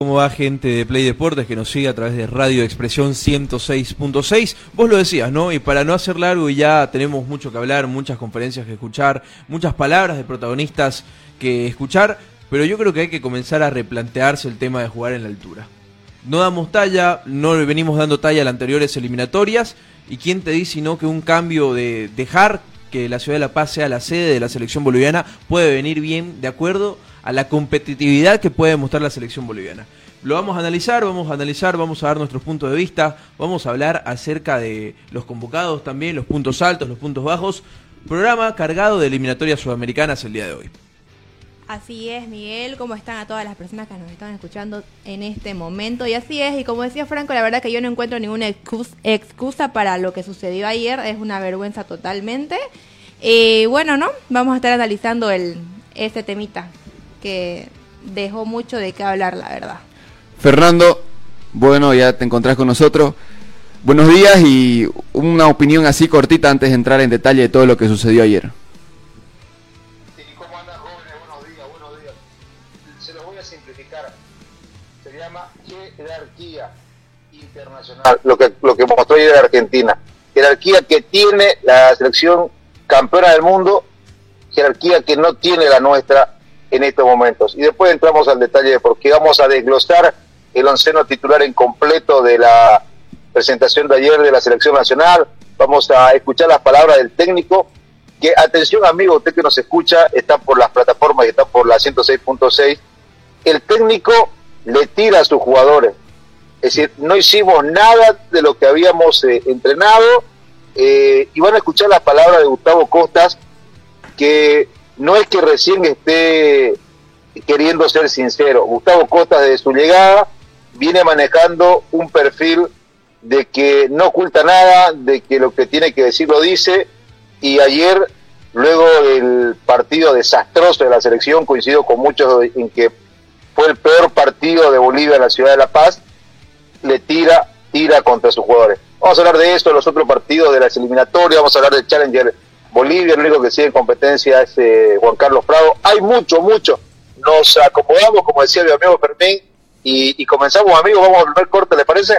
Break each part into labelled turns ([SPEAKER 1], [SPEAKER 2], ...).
[SPEAKER 1] ¿Cómo va gente de Play Deportes que nos sigue a través de Radio Expresión 106.6? Vos lo decías, ¿no? Y para no hacer largo, y ya tenemos mucho que hablar, muchas conferencias que escuchar, muchas palabras de protagonistas que escuchar, pero yo creo que hay que comenzar a replantearse el tema de jugar en la altura. No damos talla, no le venimos dando talla a las anteriores eliminatorias, y quién te dice sino que un cambio de dejar que la ciudad de La Paz sea la sede de la selección boliviana puede venir bien de acuerdo a la competitividad que puede mostrar la selección boliviana. Lo vamos a analizar, vamos a analizar, vamos a dar nuestros puntos de vista, vamos a hablar acerca de los convocados también, los puntos altos, los puntos bajos. Programa cargado de eliminatorias sudamericanas el día de hoy.
[SPEAKER 2] Así es, Miguel, ¿cómo están a todas las personas que nos están escuchando en este momento? Y así es, y como decía Franco, la verdad que yo no encuentro ninguna excusa para lo que sucedió ayer, es una vergüenza totalmente. Y bueno, ¿no? Vamos a estar analizando el, este temita que dejó mucho de qué hablar, la verdad.
[SPEAKER 3] Fernando, bueno, ya te encontrás con nosotros. Buenos días y una opinión así cortita antes de entrar en detalle de todo lo que sucedió ayer.
[SPEAKER 4] Sí, ¿cómo andan jóvenes? Buenos días, buenos días. Se los voy a simplificar. Se llama jerarquía internacional. Lo que, lo que mostró ayer Argentina. Jerarquía que tiene la selección campeona del mundo, jerarquía que no tiene la nuestra en estos momentos. Y después entramos al detalle porque vamos a desglosar el onceno titular en completo de la presentación de ayer de la selección nacional. Vamos a escuchar las palabras del técnico. Que atención amigo, usted que nos escucha, está por las plataformas y está por la 106.6. El técnico le tira a sus jugadores. Es decir, no hicimos nada de lo que habíamos eh, entrenado. Eh, y van a escuchar las palabras de Gustavo Costas, que no es que recién esté queriendo ser sincero. Gustavo Costa desde su llegada viene manejando un perfil de que no oculta nada, de que lo que tiene que decir lo dice, y ayer, luego del partido desastroso de la selección, coincido con muchos en que fue el peor partido de Bolivia en la ciudad de La Paz, le tira, tira contra sus jugadores. Vamos a hablar de esto, de los otros partidos de las eliminatorias, vamos a hablar del Challenger Bolivia, el único que sigue en competencia es eh, Juan Carlos Prado. Hay mucho, mucho. Nos acomodamos, como decía mi amigo Fermín, y, comenzamos, amigos. Vamos al primer corte, ¿le parece?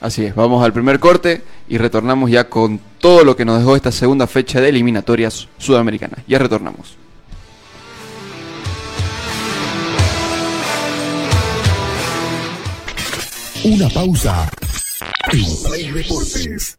[SPEAKER 3] Así es, vamos al primer corte y retornamos ya con todo lo que nos dejó esta segunda fecha de eliminatorias sudamericanas. Ya retornamos.
[SPEAKER 5] Una pausa en Play Deportes.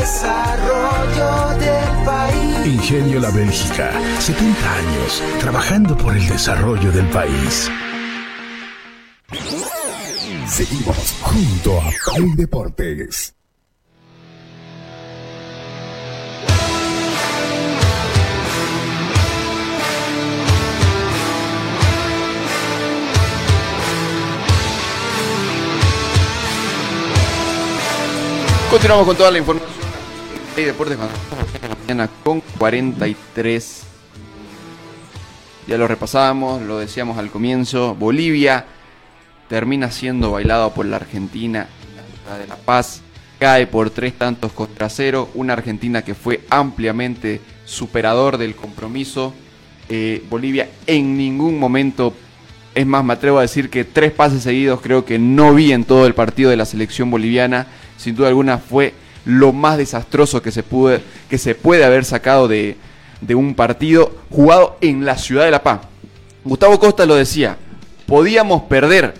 [SPEAKER 6] desarrollo del país.
[SPEAKER 7] Ingenio La Bélgica, 70 años trabajando por el desarrollo del país.
[SPEAKER 5] Seguimos junto a Play Deportes.
[SPEAKER 3] Continuamos con toda la información. Play Deportes mañana con 43. Ya lo repasábamos, lo decíamos al comienzo. Bolivia termina siendo bailado por la Argentina en la de La Paz. Cae por tres tantos contra cero. Una Argentina que fue ampliamente superador del compromiso. Eh, Bolivia en ningún momento, es más, me atrevo a decir que tres pases seguidos creo que no vi en todo el partido de la selección boliviana. Sin duda alguna fue lo más desastroso que se, pude, que se puede haber sacado de, de un partido jugado en la ciudad de La Paz. Gustavo Costa lo decía, podíamos perder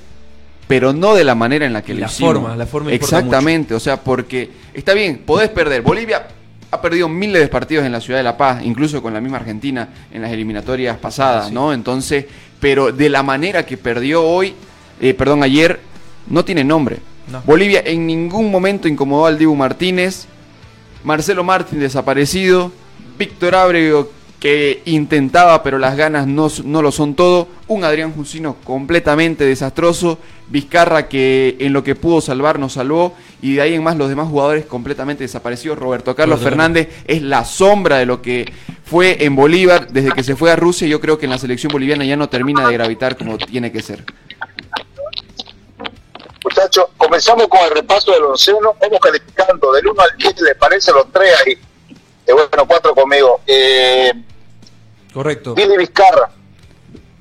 [SPEAKER 3] pero no de la manera en la que lo
[SPEAKER 1] la
[SPEAKER 3] hicimos.
[SPEAKER 1] forma, la forma
[SPEAKER 3] Exactamente, o sea, porque está bien, podés perder. Bolivia ha perdido miles de partidos en la ciudad de La Paz, incluso con la misma Argentina en las eliminatorias pasadas,
[SPEAKER 1] Sí.
[SPEAKER 3] ¿no? Entonces, pero de la manera que perdió hoy, eh, perdón, ayer, no tiene nombre.
[SPEAKER 1] No.
[SPEAKER 3] Bolivia en ningún momento incomodó al Dibu Martínez, Marcelo Martín desaparecido, Víctor Ábrego que intentaba pero las ganas no, no lo son todo, un Adrián Jusino completamente desastroso, Vizcarra que en lo que pudo salvar nos salvó. Y de ahí en más los demás jugadores completamente desaparecidos, Roberto Carlos. Fernández es la sombra de lo que fue en Bolívar desde que se fue a Rusia, yo creo que en la selección boliviana ya no termina de gravitar como tiene que ser.
[SPEAKER 4] Muchachos, comenzamos con el repaso del onceno. Vamos calificando del 1 al 10, ¿les parece los tres ahí? Eh, bueno, cuatro conmigo. Eh,
[SPEAKER 1] Correcto.
[SPEAKER 4] Billy Vizcarra,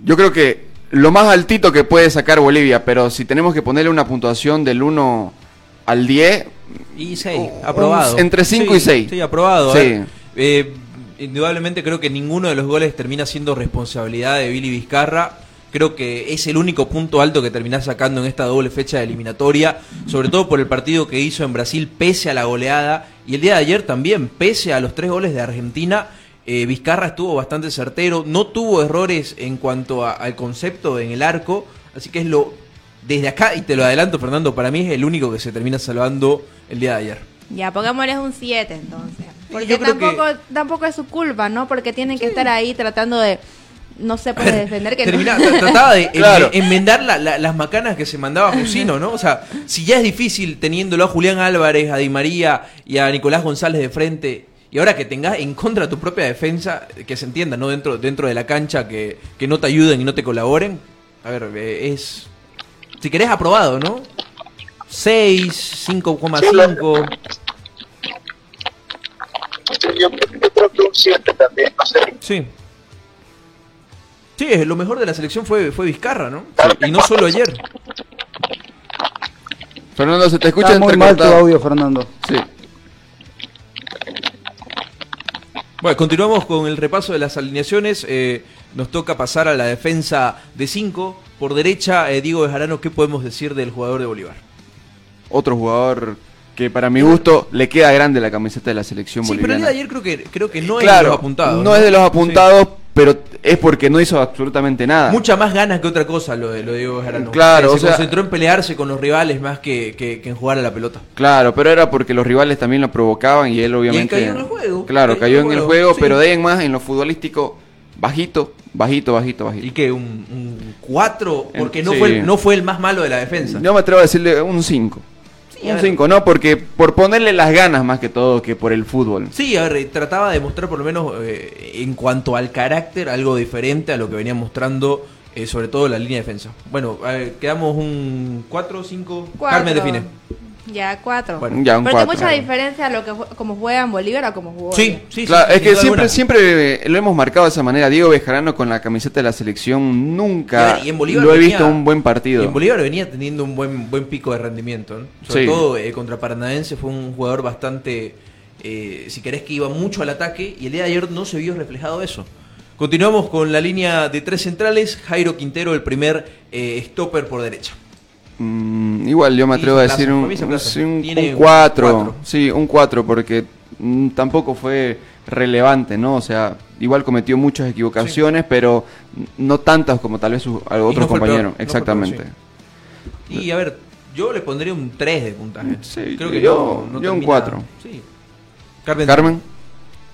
[SPEAKER 3] Yo creo que lo más altito que puede sacar Bolivia, pero si tenemos que ponerle una puntuación del 1 al 10,
[SPEAKER 1] Y 6,
[SPEAKER 3] Un-
[SPEAKER 1] aprobado.
[SPEAKER 3] entre cinco y
[SPEAKER 1] Sí,
[SPEAKER 3] seis.
[SPEAKER 1] Sí, aprobado.
[SPEAKER 3] Sí.
[SPEAKER 1] Eh, indudablemente creo que ninguno de los goles termina siendo responsabilidad de Billy Vizcarra. Creo que es el único punto alto que termina sacando en esta doble fecha de eliminatoria, sobre todo por el partido que hizo en Brasil pese a la goleada y el día de ayer también, pese a los tres goles de Argentina, eh, Vizcarra estuvo bastante certero, no tuvo errores en cuanto a- al concepto en el arco, así que es lo desde acá y te lo adelanto Fernando, para mí es el único que se termina salvando el día de ayer.
[SPEAKER 2] Ya, pongámosles un 7 entonces. Porque tampoco,
[SPEAKER 1] que-
[SPEAKER 2] tampoco es su culpa, ¿no? Porque tienen que estar ahí tratando de, no sé, pues de defender que
[SPEAKER 1] Termina-
[SPEAKER 2] no.
[SPEAKER 1] tra- trataba de
[SPEAKER 3] Claro.
[SPEAKER 1] enmendar la- la- las macanas que se mandaba Jusino, ¿no? O sea, si ya es difícil teniéndolo a Julián Álvarez, a Di María y a Nicolás González de frente, y ahora que tengas en contra tu propia defensa, que se entienda, ¿no? Dentro, dentro de la cancha, que, que no te ayuden y no te colaboren, a ver, eh, es... Si querés, aprobado, ¿no? 6, 5,5.
[SPEAKER 4] yo, yo creo que un 7 también, no sé.
[SPEAKER 1] Sí. Sí, es- lo mejor de la selección fue, fue Vizcarra, ¿no? Y no solo ayer.
[SPEAKER 3] Fernando, se te escucha
[SPEAKER 8] Está muy mal tu audio, Fernando.
[SPEAKER 3] Sí.
[SPEAKER 1] Bueno, continuamos con el repaso de las alineaciones. Eh, nos toca pasar a la defensa de 5. Por derecha, eh, Diego Bejarano, ¿qué podemos decir del jugador de Bolívar?
[SPEAKER 3] Otro jugador que para mi gusto le queda grande la camiseta de la selección
[SPEAKER 1] Sí, pero el de ayer creo que, creo que no es de los apuntados.
[SPEAKER 3] no es de los apuntados, pero es porque no hizo absolutamente nada.
[SPEAKER 1] Mucha más ganas que otra cosa lo de, lo de Diego Bejarano.
[SPEAKER 3] Claro,
[SPEAKER 1] se
[SPEAKER 3] o sea-
[SPEAKER 1] concentró en pelearse con los rivales más que, que- que en jugar a la pelota.
[SPEAKER 3] Claro, pero era porque los rivales también lo provocaban y él obviamente...
[SPEAKER 1] cayó en el juego.
[SPEAKER 3] Claro, cayó, en el juego,
[SPEAKER 1] sí.
[SPEAKER 3] pero de ahí en más en lo futbolístico, bajito, bajito, bajito, bajito.
[SPEAKER 1] ¿Y que ¿Un 4? Porque no,
[SPEAKER 3] Sí.
[SPEAKER 1] fue el, no fue el más malo de la defensa.
[SPEAKER 3] Yo me atrevo a decirle un 5.
[SPEAKER 1] Sí,
[SPEAKER 3] un
[SPEAKER 1] ver.
[SPEAKER 3] 5, no, porque por ponerle las ganas más que todo que por el fútbol.
[SPEAKER 1] Sí, a ver, trataba de mostrar por lo menos eh, en cuanto al carácter algo diferente a lo que venía mostrando, eh, sobre todo la línea de defensa. Bueno, ver, quedamos un 4 o 5.
[SPEAKER 2] Cuatro.
[SPEAKER 1] Carmen define.
[SPEAKER 2] Ya, 4.
[SPEAKER 1] Bueno,
[SPEAKER 3] Ya, un
[SPEAKER 2] Pero hay
[SPEAKER 3] cuatro.
[SPEAKER 2] mucha diferencia a lo que como juega en Bolívar a como jugó.
[SPEAKER 1] Sí, sí, sí.
[SPEAKER 3] Claro,
[SPEAKER 1] sin
[SPEAKER 3] es que siempre,
[SPEAKER 1] alguna.
[SPEAKER 3] siempre lo hemos marcado de esa manera. Diego Bejarano con la camiseta de la selección nunca
[SPEAKER 1] ver, y en Bolívar
[SPEAKER 3] lo he
[SPEAKER 1] venía-
[SPEAKER 3] visto un buen partido.
[SPEAKER 1] y en Bolívar venía teniendo un buen buen pico de rendimiento. ¿no? Sobre
[SPEAKER 3] Sí.
[SPEAKER 1] todo eh, contra Paranaense fue un jugador bastante, eh, si querés, que iba mucho al ataque y el día de ayer no se vio reflejado eso. Continuamos con la línea de tres centrales. Jairo Quintero, el primer eh, stopper por derecha.
[SPEAKER 3] Mm, igual yo me atrevo a decir un,
[SPEAKER 1] para mí se aplaza.
[SPEAKER 3] sí, un,
[SPEAKER 1] Tiene
[SPEAKER 3] un
[SPEAKER 1] un
[SPEAKER 3] 4.
[SPEAKER 1] cuatro.
[SPEAKER 3] Sí, un 4 porque mm, tampoco fue relevante, ¿no? O sea, igual cometió muchas equivocaciones, pero no tantas como tal vez sus otros
[SPEAKER 1] no
[SPEAKER 3] compañeros.
[SPEAKER 1] no
[SPEAKER 3] Exactamente.
[SPEAKER 1] peor, Y a ver, yo le pondría un 3 de puntaje.
[SPEAKER 3] Sí,
[SPEAKER 1] Creo que
[SPEAKER 3] yo-
[SPEAKER 1] no, no
[SPEAKER 3] yo un
[SPEAKER 1] termina-
[SPEAKER 3] cuatro.
[SPEAKER 1] Sí. Carmen.
[SPEAKER 3] Carmen,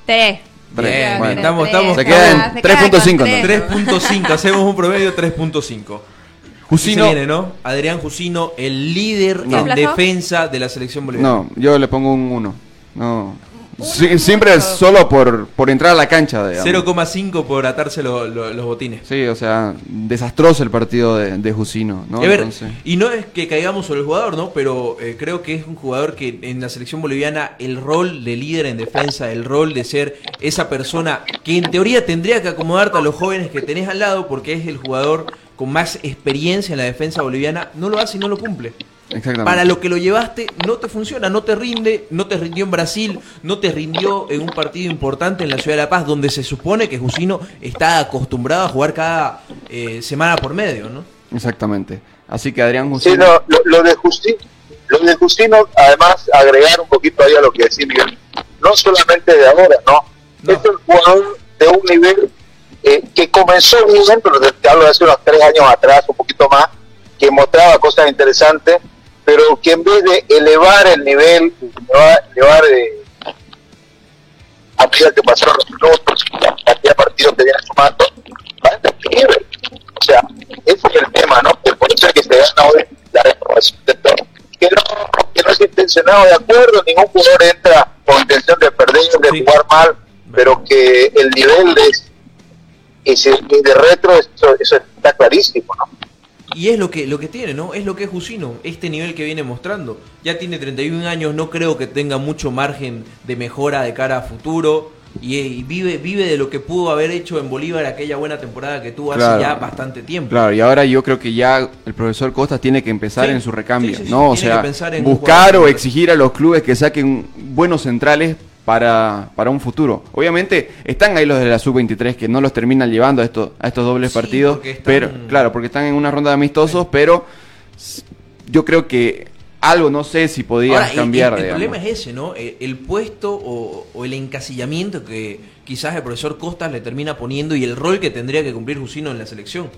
[SPEAKER 2] 3.
[SPEAKER 3] Tres, bueno.
[SPEAKER 1] Estamos- estamos-
[SPEAKER 3] Se queda en 3.5 entonces.
[SPEAKER 1] 3.5, hacemos un promedio 3.5.
[SPEAKER 3] Jusino.
[SPEAKER 1] Se viene, ¿no? Adrián Jusino, el líder
[SPEAKER 3] No.
[SPEAKER 1] en defensa de la selección boliviana.
[SPEAKER 3] No, yo le pongo un 1. No. Sí, siempre es solo por, por entrar a la cancha. digamos.
[SPEAKER 1] 0,5 por atarse lo- lo- los botines.
[SPEAKER 3] Sí, o sea, desastroso el partido de, de Jusino, ¿no?
[SPEAKER 1] A ver,
[SPEAKER 3] Entonces-
[SPEAKER 1] y no es que caigamos sobre el jugador, ¿no? Pero eh, creo que es un jugador que en la selección boliviana el rol de líder en defensa, el rol de ser esa persona que en teoría tendría que acomodarte a los jóvenes que tenés al lado porque es el jugador con más experiencia en la defensa boliviana, no lo hace y no lo cumple.
[SPEAKER 3] Exactamente.
[SPEAKER 1] Para lo que lo llevaste no te funciona, no te rinde, no te rindió en Brasil, no te rindió en un partido importante en la ciudad de La Paz, donde se supone que Jusino está acostumbrado a jugar cada eh, semana por medio, ¿no?
[SPEAKER 3] Exactamente. Así que Adrián
[SPEAKER 4] Sí,
[SPEAKER 3] Jusino.
[SPEAKER 4] no, lo, lo de Justino, lo de Justino, además, agregar un poquito ahí a lo que decía Miguel, no solamente de ahora, ¿no?
[SPEAKER 1] No.
[SPEAKER 4] Es un jugador de un nivel eh, que comenzó bien, pero te hablo de hace unos tres años atrás, un poquito más, que mostraba cosas interesantes, pero que en vez de elevar el nivel, elevar, elevar eh, a medida que pasaron los minutos, la cantidad de partidos que viene sumando, va en declive. O sea, ese es el tema, ¿no? Que por eso es que se gana hoy la renovación de todo. Que no, que no es intencionado, de acuerdo, ningún jugador entra con intención de perder, de
[SPEAKER 1] Sí.
[SPEAKER 4] jugar mal, pero que el nivel de, ese, de retro, eso, eso está clarísimo, ¿no?
[SPEAKER 1] Y es lo que, lo que tiene, ¿no? Es lo que es Jusino, este nivel que viene mostrando. Ya tiene 31 años, no creo que tenga mucho margen de mejora de cara a futuro. Y, y vive, vive de lo que pudo haber hecho en Bolívar aquella buena temporada que tuvo
[SPEAKER 3] Claro.
[SPEAKER 1] hace ya bastante tiempo.
[SPEAKER 3] Claro, y ahora yo creo que ya el profesor Costas tiene que empezar
[SPEAKER 1] Sí,
[SPEAKER 3] en su recambio,
[SPEAKER 1] sí, sí, sí,
[SPEAKER 3] ¿no? O
[SPEAKER 1] tiene
[SPEAKER 3] sea,
[SPEAKER 1] que pensar en un
[SPEAKER 3] buscar o exigir a los clubes que saquen buenos centrales para, para un futuro. Obviamente están ahí los de la sub-23 que no los terminan llevando a estos, a estos dobles
[SPEAKER 1] Sí,
[SPEAKER 3] partidos,
[SPEAKER 1] están-
[SPEAKER 3] pero claro, porque están en una ronda de amistosos, pero yo creo que algo no sé si podía
[SPEAKER 1] Ahora, el-
[SPEAKER 3] cambiar.
[SPEAKER 1] el, el
[SPEAKER 3] digamos.
[SPEAKER 1] problema es ese, ¿no? El, el puesto o, o el encasillamiento que quizás el profesor Costas le termina poniendo y el rol que tendría que cumplir Jusino en la selección.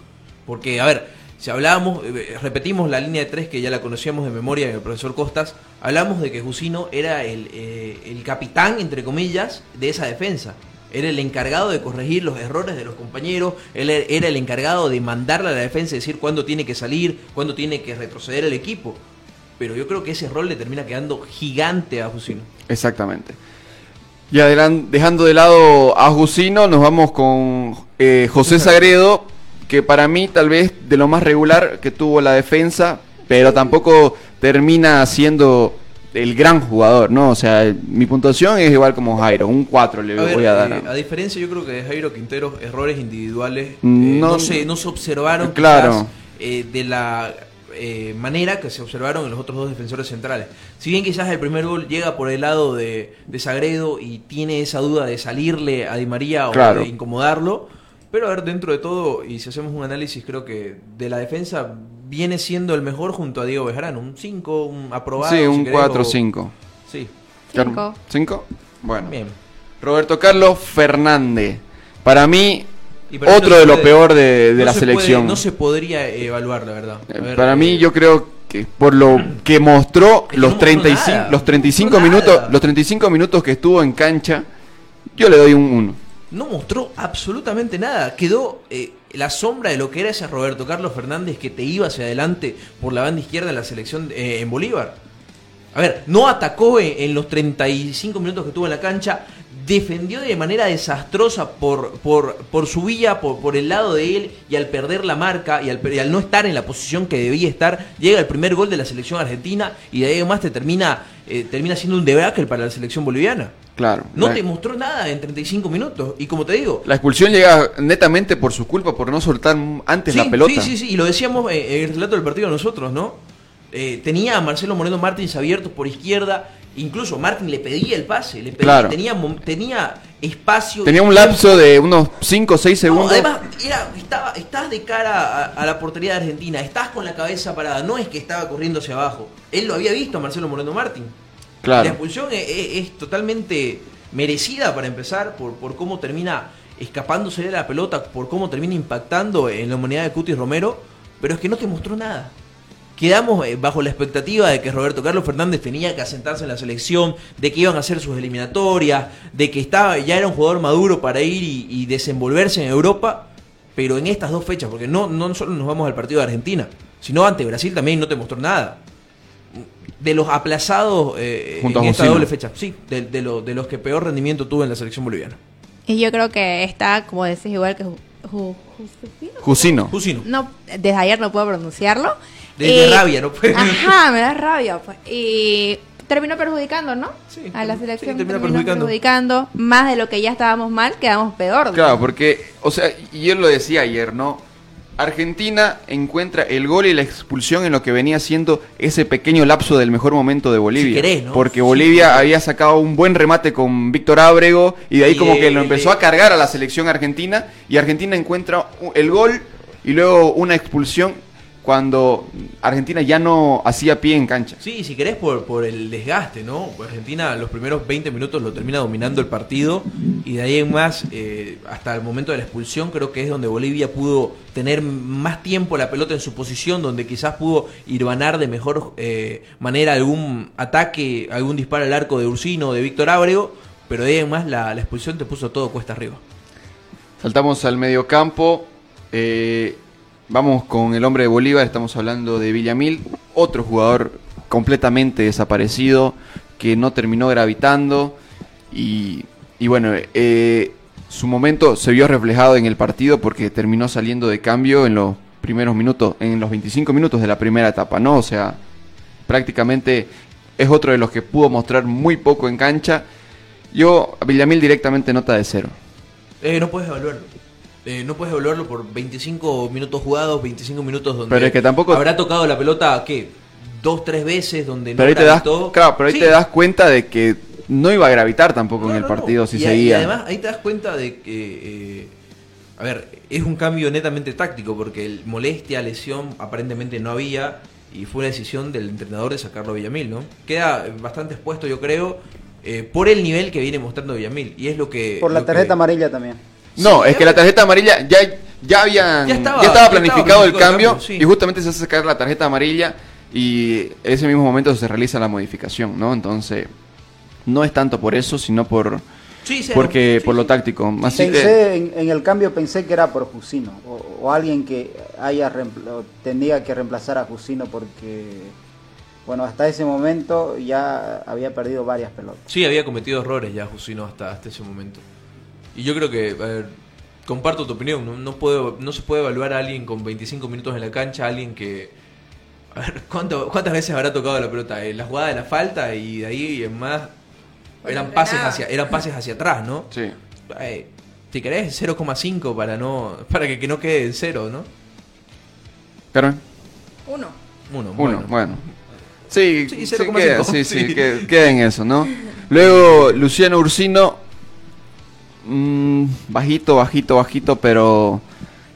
[SPEAKER 1] Porque, a ver, si hablábamos, eh, repetimos la línea de tres que ya la conocíamos de memoria del profesor Costas, hablamos de que Jusino era el, eh, el capitán, entre comillas, de esa defensa. Era el encargado de corregir los errores de los compañeros, él er- era el encargado de mandarle a la defensa y decir cuándo tiene que salir, cuándo tiene que retroceder el equipo. Pero yo creo que ese rol le termina quedando gigante a Jusino.
[SPEAKER 3] Exactamente. Y dejando de lado a Jusino, nos vamos con eh, José Sagredo, que para mí tal vez de lo más regular que tuvo la defensa, pero tampoco termina siendo el gran jugador, ¿no? O sea, mi puntuación es igual como Jairo, un 4 le
[SPEAKER 1] A ver,
[SPEAKER 3] voy a dar.
[SPEAKER 1] eh, a diferencia yo creo que de Jairo Quintero, errores individuales eh,
[SPEAKER 3] No-
[SPEAKER 1] no, se, no se observaron
[SPEAKER 3] Claro.
[SPEAKER 1] quizás, eh, de la eh, manera que se observaron en los otros dos defensores centrales. Si bien quizás el primer gol llega por el lado de, de Sagredo y tiene esa duda de salirle a Di María o
[SPEAKER 3] Claro.
[SPEAKER 1] de incomodarlo, pero a ver, dentro de todo, y si hacemos un análisis, creo que de la defensa viene siendo el mejor junto a Diego Bejarano. Un 5, un aprobado.
[SPEAKER 3] sí,
[SPEAKER 1] si
[SPEAKER 3] un
[SPEAKER 1] querés,
[SPEAKER 3] 4
[SPEAKER 1] o-
[SPEAKER 3] 5.
[SPEAKER 1] Sí,
[SPEAKER 2] Cinco.
[SPEAKER 3] ¿Cinco? Bueno.
[SPEAKER 1] bien.
[SPEAKER 3] Roberto Carlos Fernández. Para mí,
[SPEAKER 1] para mí
[SPEAKER 3] otro
[SPEAKER 1] no
[SPEAKER 3] de lo
[SPEAKER 1] puede-
[SPEAKER 3] peor de, de
[SPEAKER 1] no
[SPEAKER 3] la
[SPEAKER 1] se puede-
[SPEAKER 3] selección.
[SPEAKER 1] no se podría evaluar, la verdad.
[SPEAKER 3] Eh,
[SPEAKER 1] ver,
[SPEAKER 3] Para mí
[SPEAKER 1] eh,
[SPEAKER 3] yo creo que por lo que mostró
[SPEAKER 1] no
[SPEAKER 3] los
[SPEAKER 1] mostró
[SPEAKER 3] 35
[SPEAKER 1] nada,
[SPEAKER 3] los
[SPEAKER 1] no
[SPEAKER 3] 35
[SPEAKER 1] mostró
[SPEAKER 3] minutos los 35 minutos que estuvo en cancha yo le doy un 1.
[SPEAKER 1] No mostró absolutamente nada. Quedó eh, la sombra de lo que era ese Roberto Carlos Fernández que te iba hacia adelante por la banda izquierda en la selección eh, en Bolívar. A ver, no atacó en, en los 35 minutos que estuvo en la cancha, defendió de manera desastrosa por, por, por su vía, por, por el lado de él, y al perder la marca y al, al no estar en la posición que debía estar, llega el primer gol de la selección argentina y de ahí en más te termina, eh, termina siendo un debacle para la selección boliviana.
[SPEAKER 3] Claro.
[SPEAKER 1] No
[SPEAKER 3] la,
[SPEAKER 1] te mostró nada en 35 minutos. Y como te digo,
[SPEAKER 3] la expulsión llega netamente por su culpa por no soltar antes
[SPEAKER 1] sí,
[SPEAKER 3] la pelota.
[SPEAKER 1] Sí, sí, sí, y lo decíamos eh, en el relato del partido nosotros, ¿no? Eh, tenía a Marcelo Moreno Martins abiertos por izquierda, incluso Martín le pedía el pase, le pedía,
[SPEAKER 3] Claro.
[SPEAKER 1] tenía, tenía espacio.
[SPEAKER 3] Tenía un lapso de unos 5 o 6
[SPEAKER 1] No,
[SPEAKER 3] segundos.
[SPEAKER 1] además, era, estaba, estás de cara a, a la portería de Argentina, estás con la cabeza parada, no es que estaba corriendo hacia abajo. Él lo había visto a Marcelo Moreno Martín. La expulsión es, es- es totalmente merecida para empezar por, por cómo termina escapándose de la pelota, por cómo termina impactando en la humanidad de Cutis Romero, pero es que no te mostró nada. Quedamos eh, bajo la expectativa de que Roberto Carlos Fernández tenía que asentarse en la selección, de que iban a hacer sus eliminatorias, de que estaba ya era un jugador maduro para ir y, y desenvolverse en Europa, pero en estas dos fechas, porque no, no solo nos vamos al partido de Argentina, sino ante Brasil también no te mostró nada de los aplazados eh,
[SPEAKER 3] Junto
[SPEAKER 1] en
[SPEAKER 3] a
[SPEAKER 1] esta doble fecha. Sí, de, de lo- de los que peor rendimiento tuvo en la selección boliviana.
[SPEAKER 2] Y yo creo que está, como decís, igual que.
[SPEAKER 3] Jusino.
[SPEAKER 1] Jusino.
[SPEAKER 2] No, desde ayer no puedo pronunciarlo.
[SPEAKER 1] De, de
[SPEAKER 2] Y-
[SPEAKER 1] rabia, ¿no?
[SPEAKER 2] Ajá, me da rabia. Pues. Y terminó perjudicando, ¿no?
[SPEAKER 1] Sí,
[SPEAKER 2] a la
[SPEAKER 1] sí,
[SPEAKER 2] selección
[SPEAKER 1] terminó
[SPEAKER 2] terminó
[SPEAKER 1] perjudicando.
[SPEAKER 2] perjudicando. Más de lo que ya estábamos mal, quedamos peor.
[SPEAKER 3] Claro, porque, o sea, y yo lo decía ayer, ¿no? Argentina encuentra el gol y la expulsión en lo que venía siendo ese pequeño lapso del mejor momento de Bolivia.
[SPEAKER 1] Si querés, ¿no?
[SPEAKER 3] Porque Bolivia
[SPEAKER 1] sí.
[SPEAKER 3] había sacado un buen remate con Víctor Ábrego y de ahí
[SPEAKER 1] Y
[SPEAKER 3] como que lo empezó a cargar a la selección argentina y Argentina encuentra el gol y luego una expulsión cuando Argentina ya no hacía pie en cancha.
[SPEAKER 1] Sí, si querés por, por el desgaste, ¿no? Argentina los primeros 20 minutos lo termina dominando el partido y de ahí en más, eh, hasta el momento de la expulsión, creo que es donde Bolivia pudo tener más tiempo la pelota en su posición, donde quizás pudo irvanar de mejor eh, manera algún ataque, algún disparo al arco de Ursino o de Víctor Ábrego, pero de ahí en más la, la expulsión te puso todo cuesta arriba.
[SPEAKER 3] Saltamos al medio campo. eh, vamos con el hombre de Bolívar. Estamos hablando de Villamil, otro jugador completamente desaparecido que no terminó gravitando. Y, y bueno, eh, su momento se vio reflejado en el partido porque terminó saliendo de cambio en los primeros minutos, en los 25 minutos de la primera etapa, ¿no? O sea, prácticamente es otro de los que pudo mostrar muy poco en cancha. Yo, Villamil directamente nota de cero.
[SPEAKER 1] Eh, no puedes evaluarlo. Eh, no puedes evaluarlo por 25 minutos jugados, 25 minutos donde
[SPEAKER 3] Pero es que tampoco-
[SPEAKER 1] habrá tocado la pelota, ¿qué? Dos, tres veces donde no
[SPEAKER 3] Pero ahí te das, claro, pero ahí
[SPEAKER 1] Sí.
[SPEAKER 3] te das cuenta de que no iba a gravitar tampoco
[SPEAKER 1] No,
[SPEAKER 3] en el
[SPEAKER 1] no, no.
[SPEAKER 3] partido si
[SPEAKER 1] y,
[SPEAKER 3] seguía.
[SPEAKER 1] Y además ahí te das cuenta de que, eh, a ver, es un cambio netamente táctico porque el molestia, lesión aparentemente no había y fue una decisión del entrenador de sacarlo a Villamil, ¿no? Queda bastante expuesto, yo creo, eh, por el nivel que viene mostrando Villamil y es lo que
[SPEAKER 8] Por la tarjeta
[SPEAKER 1] que-
[SPEAKER 8] amarilla también.
[SPEAKER 3] No,
[SPEAKER 1] Sí,
[SPEAKER 3] es que la tarjeta amarilla ya, ya habían
[SPEAKER 1] Ya
[SPEAKER 3] ya
[SPEAKER 1] estaba- ya
[SPEAKER 3] planificado
[SPEAKER 1] estaba
[SPEAKER 3] el
[SPEAKER 1] planificado el
[SPEAKER 3] cambio,
[SPEAKER 1] cambio, sí.
[SPEAKER 3] y justamente se hace sacar la tarjeta amarilla y en ese mismo momento se realiza la modificación, ¿no? Entonces, no es tanto por eso, sino por
[SPEAKER 1] Sí,
[SPEAKER 3] porque
[SPEAKER 1] Sí,
[SPEAKER 3] por lo táctico. Así que
[SPEAKER 8] Pensé en, en el cambio pensé que era por Jusino o, o alguien que haya reempla- o tendría que reemplazar a Jusino porque bueno hasta ese momento ya había perdido varias pelotas.
[SPEAKER 1] Sí, había cometido errores ya Jusino hasta, hasta ese momento. Y yo creo que, a ver, comparto tu opinión, no, no, puedo, no se puede evaluar a alguien con 25 minutos en la cancha, a alguien que... A ver, ¿cuánto- ¿cuántas veces habrá tocado la pelota? En la jugada de la falta y de ahí en más...
[SPEAKER 2] Bueno,
[SPEAKER 1] Eran pases, hacia, eran pases hacia atrás, ¿no?
[SPEAKER 3] sí.
[SPEAKER 1] Eh, si querés, 0,5 para no para que, que no quede en cero, ¿no?
[SPEAKER 3] Carmen,
[SPEAKER 2] Uno.
[SPEAKER 1] Uno,
[SPEAKER 3] uno, bueno. Sí,
[SPEAKER 1] Sí,
[SPEAKER 3] sí,
[SPEAKER 1] 0,5,
[SPEAKER 3] queda, sí, sí,
[SPEAKER 1] sí.
[SPEAKER 3] que- queda en eso, ¿no? Luego Luciano Ursino, mm, bajito, bajito, bajito, pero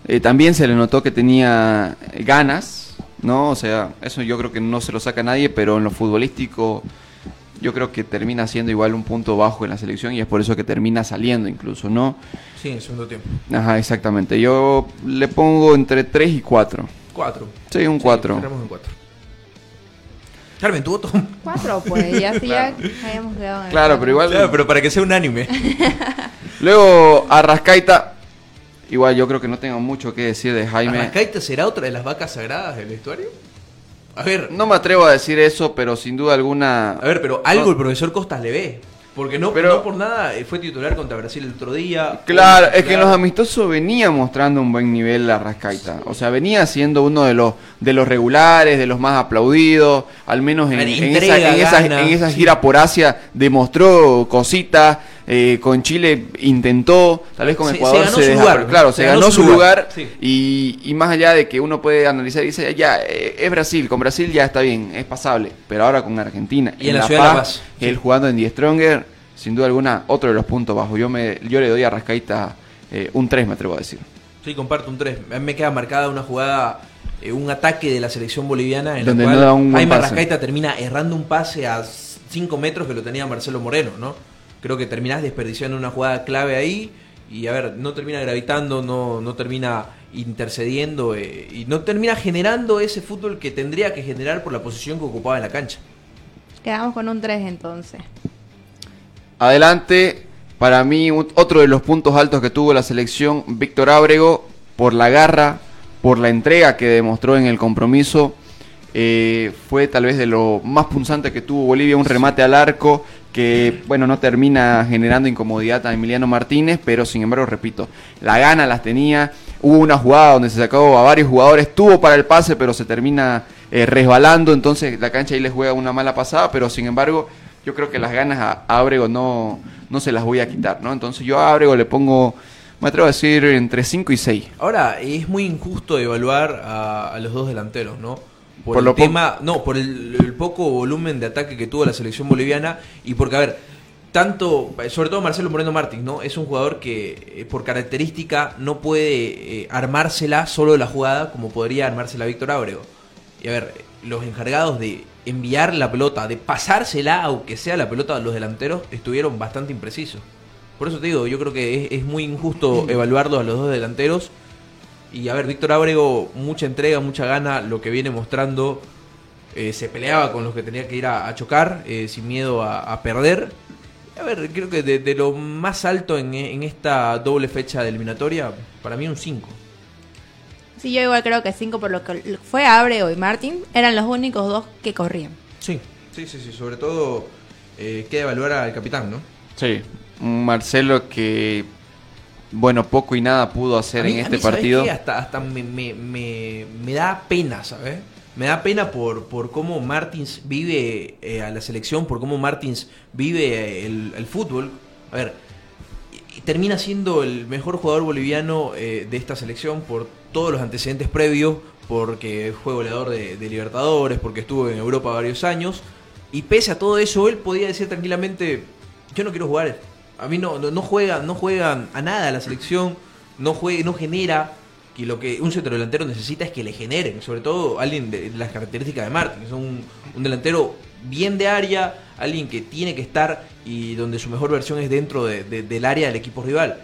[SPEAKER 3] eh, también se le notó que tenía ganas, ¿no? O sea, eso yo creo que no se lo saca nadie, pero en lo futbolístico yo creo que termina siendo igual un punto bajo en la selección y es por eso que termina saliendo incluso, ¿no?
[SPEAKER 1] Sí, en segundo tiempo.
[SPEAKER 3] Ajá, exactamente. Yo le pongo entre 3 y 4.
[SPEAKER 1] Cuatro.
[SPEAKER 3] Sí, un
[SPEAKER 1] Sí,
[SPEAKER 3] 4.
[SPEAKER 1] cerramos en cuatro. Carmen, tu voto.
[SPEAKER 2] Cuatro, pues, y así
[SPEAKER 3] Claro.
[SPEAKER 2] ya habíamos quedado en el
[SPEAKER 3] Claro,
[SPEAKER 2] cuatro.
[SPEAKER 3] pero igual
[SPEAKER 1] Claro, pero para que sea unánime.
[SPEAKER 3] Luego Arrascaita, igual yo creo que no tengo mucho que decir de Jaime.
[SPEAKER 1] ¿Arrascaita será otra de las vacas sagradas del vestuario? A ver,
[SPEAKER 3] No me atrevo a decir eso, pero sin duda alguna.
[SPEAKER 1] a ver, pero algo
[SPEAKER 3] No.
[SPEAKER 1] el profesor Costas le ve. Porque no,
[SPEAKER 3] Pero-
[SPEAKER 1] no por nada eh, fue titular contra Brasil el otro día.
[SPEAKER 3] Claro, es que en los amistosos venía mostrando un buen nivel la Rascaita. O sea, venía siendo uno de los de los regulares, de los más aplaudidos. Al menos en, en
[SPEAKER 1] entrega,
[SPEAKER 3] esa, en, esa, en esa
[SPEAKER 1] sí.
[SPEAKER 3] gira por Asia demostró cositas. Eh, con Chile intentó, tal vez con
[SPEAKER 1] Se-
[SPEAKER 3] Ecuador
[SPEAKER 1] se ganó
[SPEAKER 3] se
[SPEAKER 1] su
[SPEAKER 3] deja-
[SPEAKER 1] lugar.
[SPEAKER 3] Claro, se, ganó, su lugar.
[SPEAKER 1] sí.
[SPEAKER 3] y, y más allá de que uno puede analizar y dice, ya, eh, es Brasil, con Brasil ya está bien, es pasable. Pero ahora con Argentina,
[SPEAKER 1] Y en la Ciudad de La Paz, sí.
[SPEAKER 3] él jugando en Die Stronger, sin duda alguna, otro de los puntos bajos. Yo me yo le doy a Rascaita eh, un 3, me atrevo a decir.
[SPEAKER 1] Sí, comparto un 3. A mí me queda marcada una jugada, eh, un ataque de la selección boliviana en
[SPEAKER 3] Donde
[SPEAKER 1] la cual
[SPEAKER 3] no da un buen
[SPEAKER 1] Jaime
[SPEAKER 3] pase.
[SPEAKER 1] Arrascaita termina errando un pase a 5 metros que lo tenía Marcelo Moreno, ¿no? Creo que terminás desperdiciando una jugada clave ahí y, a ver, no termina gravitando, no, no termina intercediendo eh, y no termina generando ese fútbol que tendría que generar por la posición que ocupaba en la cancha.
[SPEAKER 2] Quedamos con un 3 entonces.
[SPEAKER 3] Adelante, para mí, un- otro de los puntos altos que tuvo la selección, Víctor Ábrego, por la garra, por la entrega que demostró en el compromiso. eh, fue tal vez de lo más punzante que tuvo Bolivia, un remate al arco que, bueno, no termina generando incomodidad a Emiliano Martínez, pero sin embargo, repito, la gana las tenía. Hubo una jugada donde se sacó a varios jugadores, tuvo para el pase, pero se termina eh, resbalando, entonces la cancha ahí les juega una mala pasada, pero sin embargo, yo creo que las ganas a a Ábrego no, no se las voy a quitar, ¿no? Entonces yo a Ábrego le pongo, me atrevo a decir, entre 5 y 6.
[SPEAKER 1] Ahora, es muy injusto evaluar a los dos delanteros, ¿no? Por,
[SPEAKER 3] Por
[SPEAKER 1] el
[SPEAKER 3] lo
[SPEAKER 1] tema, no, por el, el poco volumen de ataque que tuvo la selección boliviana y porque, a ver, tanto, sobre todo Marcelo Moreno Martín, ¿no? Es un jugador que eh, por característica no puede eh, armársela solo de la jugada como podría armársela Víctor Ábrego. Y a ver, los encargados de enviar la pelota, de pasársela, aunque sea la pelota a los delanteros, estuvieron bastante imprecisos. Por eso te digo, yo creo que es, es muy injusto evaluarlos a los dos delanteros. Y a ver, Víctor Ábrego, mucha entrega, mucha gana, lo que viene mostrando. eh, se peleaba con los que tenía que ir a, a chocar, eh, sin miedo a, a perder. A ver, creo que de, de lo más alto en, en esta doble fecha de eliminatoria, para mí un 5.
[SPEAKER 2] Sí, yo igual creo que cinco por lo que fue Abrego y Martín eran los únicos dos que corrían.
[SPEAKER 1] Sí, sí, sí, sí. Sobre todo eh, queda evaluar al capitán, ¿no?
[SPEAKER 3] Sí, Marcelo que, bueno, poco y nada pudo hacer
[SPEAKER 1] mí-
[SPEAKER 3] en
[SPEAKER 1] a
[SPEAKER 3] este
[SPEAKER 1] mí, ¿sabes
[SPEAKER 3] partido.
[SPEAKER 1] qué? Hasta, hasta me, me, me, me da pena, ¿sabes? Me da pena por, por cómo Martins vive eh, a la selección, por cómo Martins vive eh, el, el fútbol. A ver, termina siendo el mejor jugador boliviano eh, de esta selección por todos los antecedentes previos, porque fue goleador de, de Libertadores, porque estuvo en Europa varios años. Y pese a todo eso, él podía decir tranquilamente, yo no quiero jugar. A mí no, no, no juega, no juegan a nada la selección, no juega, no genera. Que lo que un centro delantero necesita es que le generen, sobre todo alguien de las características de Martín, es un, delantero bien de área, alguien que tiene que estar y donde su mejor versión es dentro de- de- del área del equipo rival.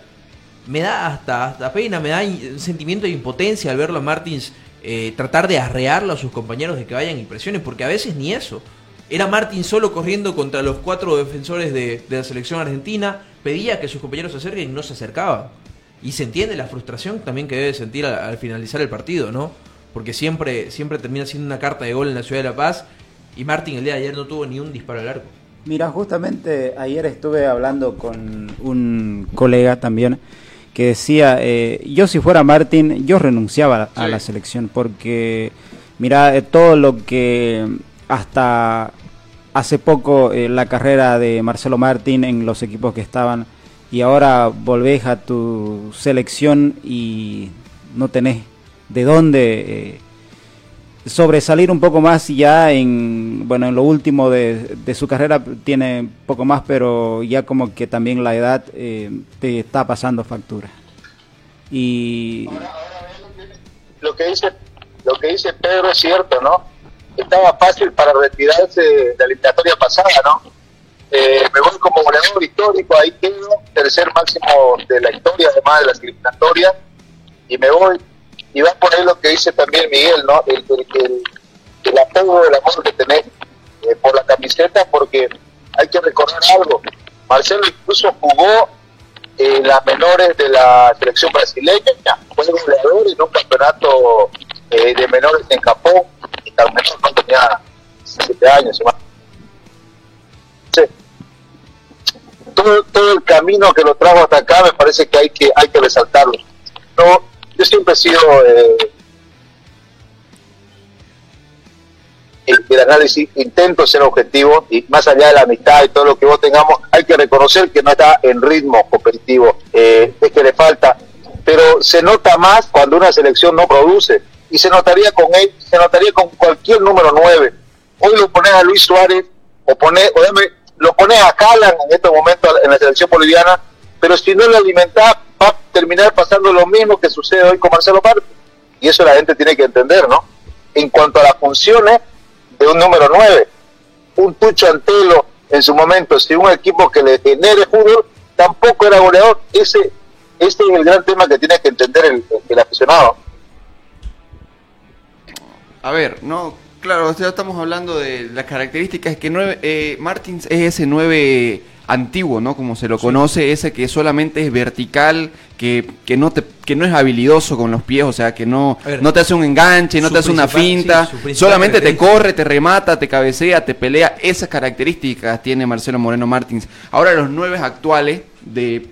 [SPEAKER 1] Me da hasta, hasta pena, me da un sentimiento de impotencia al verlo a Martins eh, tratar de arrearlo a sus compañeros de que vayan y presionen, porque a veces ni eso. Era Martín solo corriendo contra los cuatro defensores de, de la selección argentina, pedía que sus compañeros se acerquen y no se acercaban. Y se entiende la frustración también que debe sentir al, al finalizar el partido, ¿no? Porque siempre, siempre termina siendo una carta de gol en la ciudad de La Paz y Martín el día de ayer no tuvo ni un disparo al arco.
[SPEAKER 8] Mira, justamente ayer estuve hablando con un colega también que decía, eh, yo si fuera Martín, yo renunciaba a
[SPEAKER 3] Sí.
[SPEAKER 8] la selección porque, mira, eh, todo lo que hasta hace poco eh, la carrera de Marcelo Martín en los equipos que estaban. Y ahora volvés a tu selección y no tenés de dónde... eh, sobresalir un poco más ya en bueno en lo último de, su carrera. Tiene poco más pero ya como que también la edad eh, te está pasando factura. Y
[SPEAKER 4] lo que dice lo que dice Pedro es cierto, ¿no? Estaba fácil para retirarse de la eliminatoria pasada, ¿no? Eh, me voy como goleador histórico, ahí quedo, tercer máximo de la historia, además de las eliminatorias, y me voy. Y va por ahí lo que dice también Miguel, ¿no? El, el, el, apego, el amor que tenés eh, por la camiseta, porque hay que recordar algo. Marcelo incluso jugó eh, las menores de la selección brasileña, fue goleador en un campeonato eh, de menores en Japón, tenía 17 años. Sí. Todo, todo el camino que lo trajo hasta acá me parece que hay que hay que resaltarlo. No, yo siempre he sido eh, el, el análisis, intento ser objetivo y más allá de la amistad y todo lo que vos tengamos, hay que reconocer que no está en ritmo competitivo, eh, es que le falta, pero se nota más cuando una selección no produce y se notaría con él, se notaría con cualquier número 9. Hoy lo pones a Luis Suárez o, pones, o dame, lo pones a Calan en este momento en la selección boliviana, pero si no lo alimentás va a terminar pasando lo mismo que sucede hoy con Marcelo Martí. Y eso la gente tiene que entender, ¿no? En cuanto a las funciones de un número 9, un Tucho Antelo en su momento, si un equipo que le genere fútbol, tampoco era goleador. Ese, ese es el gran tema que tiene que entender el aficionado.
[SPEAKER 3] A ver, no, claro, sea, estamos hablando de las características que nueve, eh, Martins es ese 9 antiguo, ¿no? Como se lo conoce, ese que solamente es vertical, que, que no te que no es habilidoso con los pies, o sea, que no,
[SPEAKER 1] ver,
[SPEAKER 3] no te hace un enganche, no te hace una finta,
[SPEAKER 1] sí,
[SPEAKER 3] solamente te corre, te remata, te cabecea, te pelea, esas características tiene Marcelo Moreno Martins. Ahora los nueve actuales de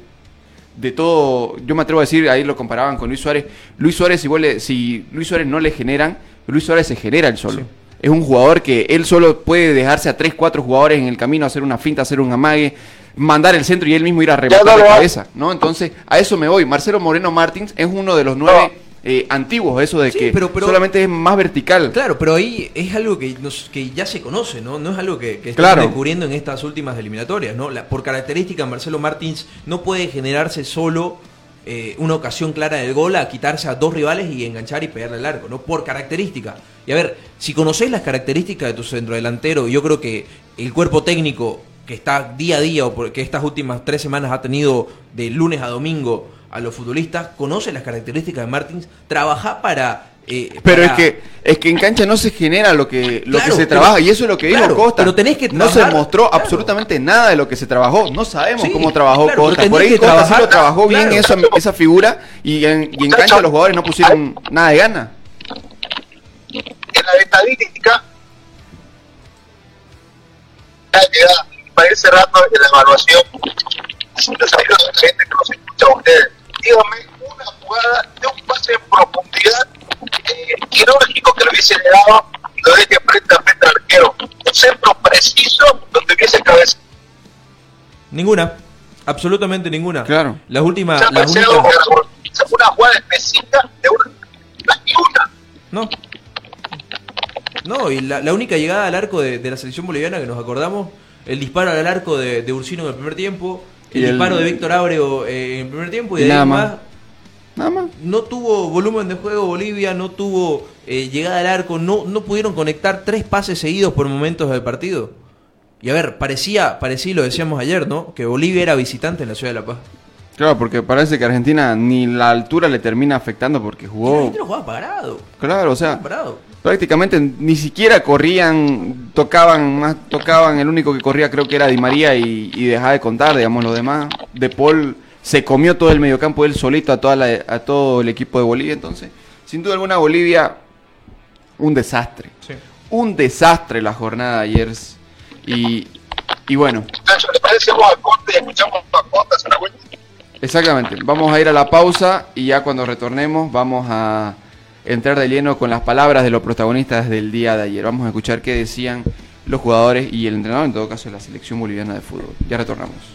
[SPEAKER 3] de todo, yo me atrevo a decir, ahí lo comparaban con Luis Suárez. Luis Suárez, si, vos le- si Luis Suárez no le generan, Luis Suárez se genera el solo.
[SPEAKER 1] Sí.
[SPEAKER 3] Es un jugador que él solo puede dejarse a 3, 4 jugadores en el camino, hacer una finta, hacer un amague, mandar el centro y él mismo ir a rematar
[SPEAKER 4] no hace.
[SPEAKER 3] cabeza, ¿no? Entonces, a eso me voy. Marcelo Moreno Martins es uno de los nueve eh, antiguos, eso de
[SPEAKER 1] Sí,
[SPEAKER 3] que
[SPEAKER 1] pero- pero-
[SPEAKER 3] solamente es más vertical.
[SPEAKER 1] Claro, pero ahí es algo que, nos- que ya se conoce, ¿no? No es algo que, que estamos
[SPEAKER 3] Claro.
[SPEAKER 1] descubriendo en estas últimas eliminatorias, ¿no? La- por característica, Marcelo Martins no puede generarse solo eh, una ocasión clara del gol a quitarse a dos rivales y enganchar y pegarle al arco, ¿no? Por característica. Y a ver, si conocéis las características de tu centrodelantero, yo creo que el cuerpo técnico que está día a día o que estas últimas tres semanas ha tenido de lunes a domingo a los futbolistas, conoce las características de Martins, trabaja para... eh,
[SPEAKER 3] Pero es
[SPEAKER 1] para-
[SPEAKER 3] que es que en cancha no se genera lo que lo
[SPEAKER 1] Claro,
[SPEAKER 3] que se
[SPEAKER 1] pero-
[SPEAKER 3] trabaja y eso es lo que dijo
[SPEAKER 1] claro,
[SPEAKER 3] Costa.
[SPEAKER 1] pero tenés que
[SPEAKER 3] no se
[SPEAKER 1] trabajar,
[SPEAKER 3] mostró
[SPEAKER 1] claro.
[SPEAKER 3] absolutamente nada de lo que se trabajó. No sabemos
[SPEAKER 1] Sí,
[SPEAKER 3] cómo trabajó Costa. Por ahí
[SPEAKER 1] que
[SPEAKER 3] Costa sí
[SPEAKER 1] trabajar,
[SPEAKER 3] lo trabajó bien esa, esa figura y en, y en cancha los jugadores no pusieron nada de gana.
[SPEAKER 4] en la estadística para ir cerrando la evaluación los amigos de la gente que nos escucha a ustedes díganme una jugada de un pase en profundidad eh, quirúrgico que le hubiese dado y lo deje frente a frente al arquero un centro preciso donde hubiese cabeza
[SPEAKER 1] Ninguna, absolutamente ninguna.
[SPEAKER 3] Claro.
[SPEAKER 1] Las últimas,
[SPEAKER 4] ya
[SPEAKER 1] las únicas,
[SPEAKER 4] una jugada específica de una una
[SPEAKER 1] no. No, y la, la única llegada al arco de, de la selección boliviana que nos acordamos, el disparo al arco de, de Ursino en el primer tiempo, el,
[SPEAKER 3] Y el-
[SPEAKER 1] disparo de Víctor Ábrego eh, en el primer tiempo y,
[SPEAKER 3] Y
[SPEAKER 1] de ahí
[SPEAKER 3] nada más. Nada más.
[SPEAKER 1] no tuvo volumen de juego Bolivia, no tuvo eh, llegada al arco, no, no pudieron conectar tres pases seguidos por momentos del partido. Y a ver, parecía, parecía, lo decíamos ayer, ¿no? Que Bolivia era visitante en la ciudad de La Paz.
[SPEAKER 3] Claro, porque parece que Argentina ni la altura le termina afectando porque jugó.
[SPEAKER 1] gente no jugaba parado.
[SPEAKER 3] Claro, o sea,
[SPEAKER 1] parado.
[SPEAKER 3] prácticamente ni siquiera corrían, tocaban más, tocaban, el único que corría creo que era Di María y, y dejaba de contar, digamos, los demás. De Paul se comió todo el mediocampo él solito a, toda la- a todo el equipo de Bolivia, entonces, sin duda alguna Bolivia, un desastre. Un desastre la jornada de ayer. Y, y bueno. Exactamente. Vamos a ir a la pausa y ya cuando retornemos vamos a entrar de lleno con las palabras de los protagonistas del día de ayer. Vamos a escuchar qué decían los jugadores y el entrenador, en todo caso, de la selección boliviana de fútbol. Ya retornamos.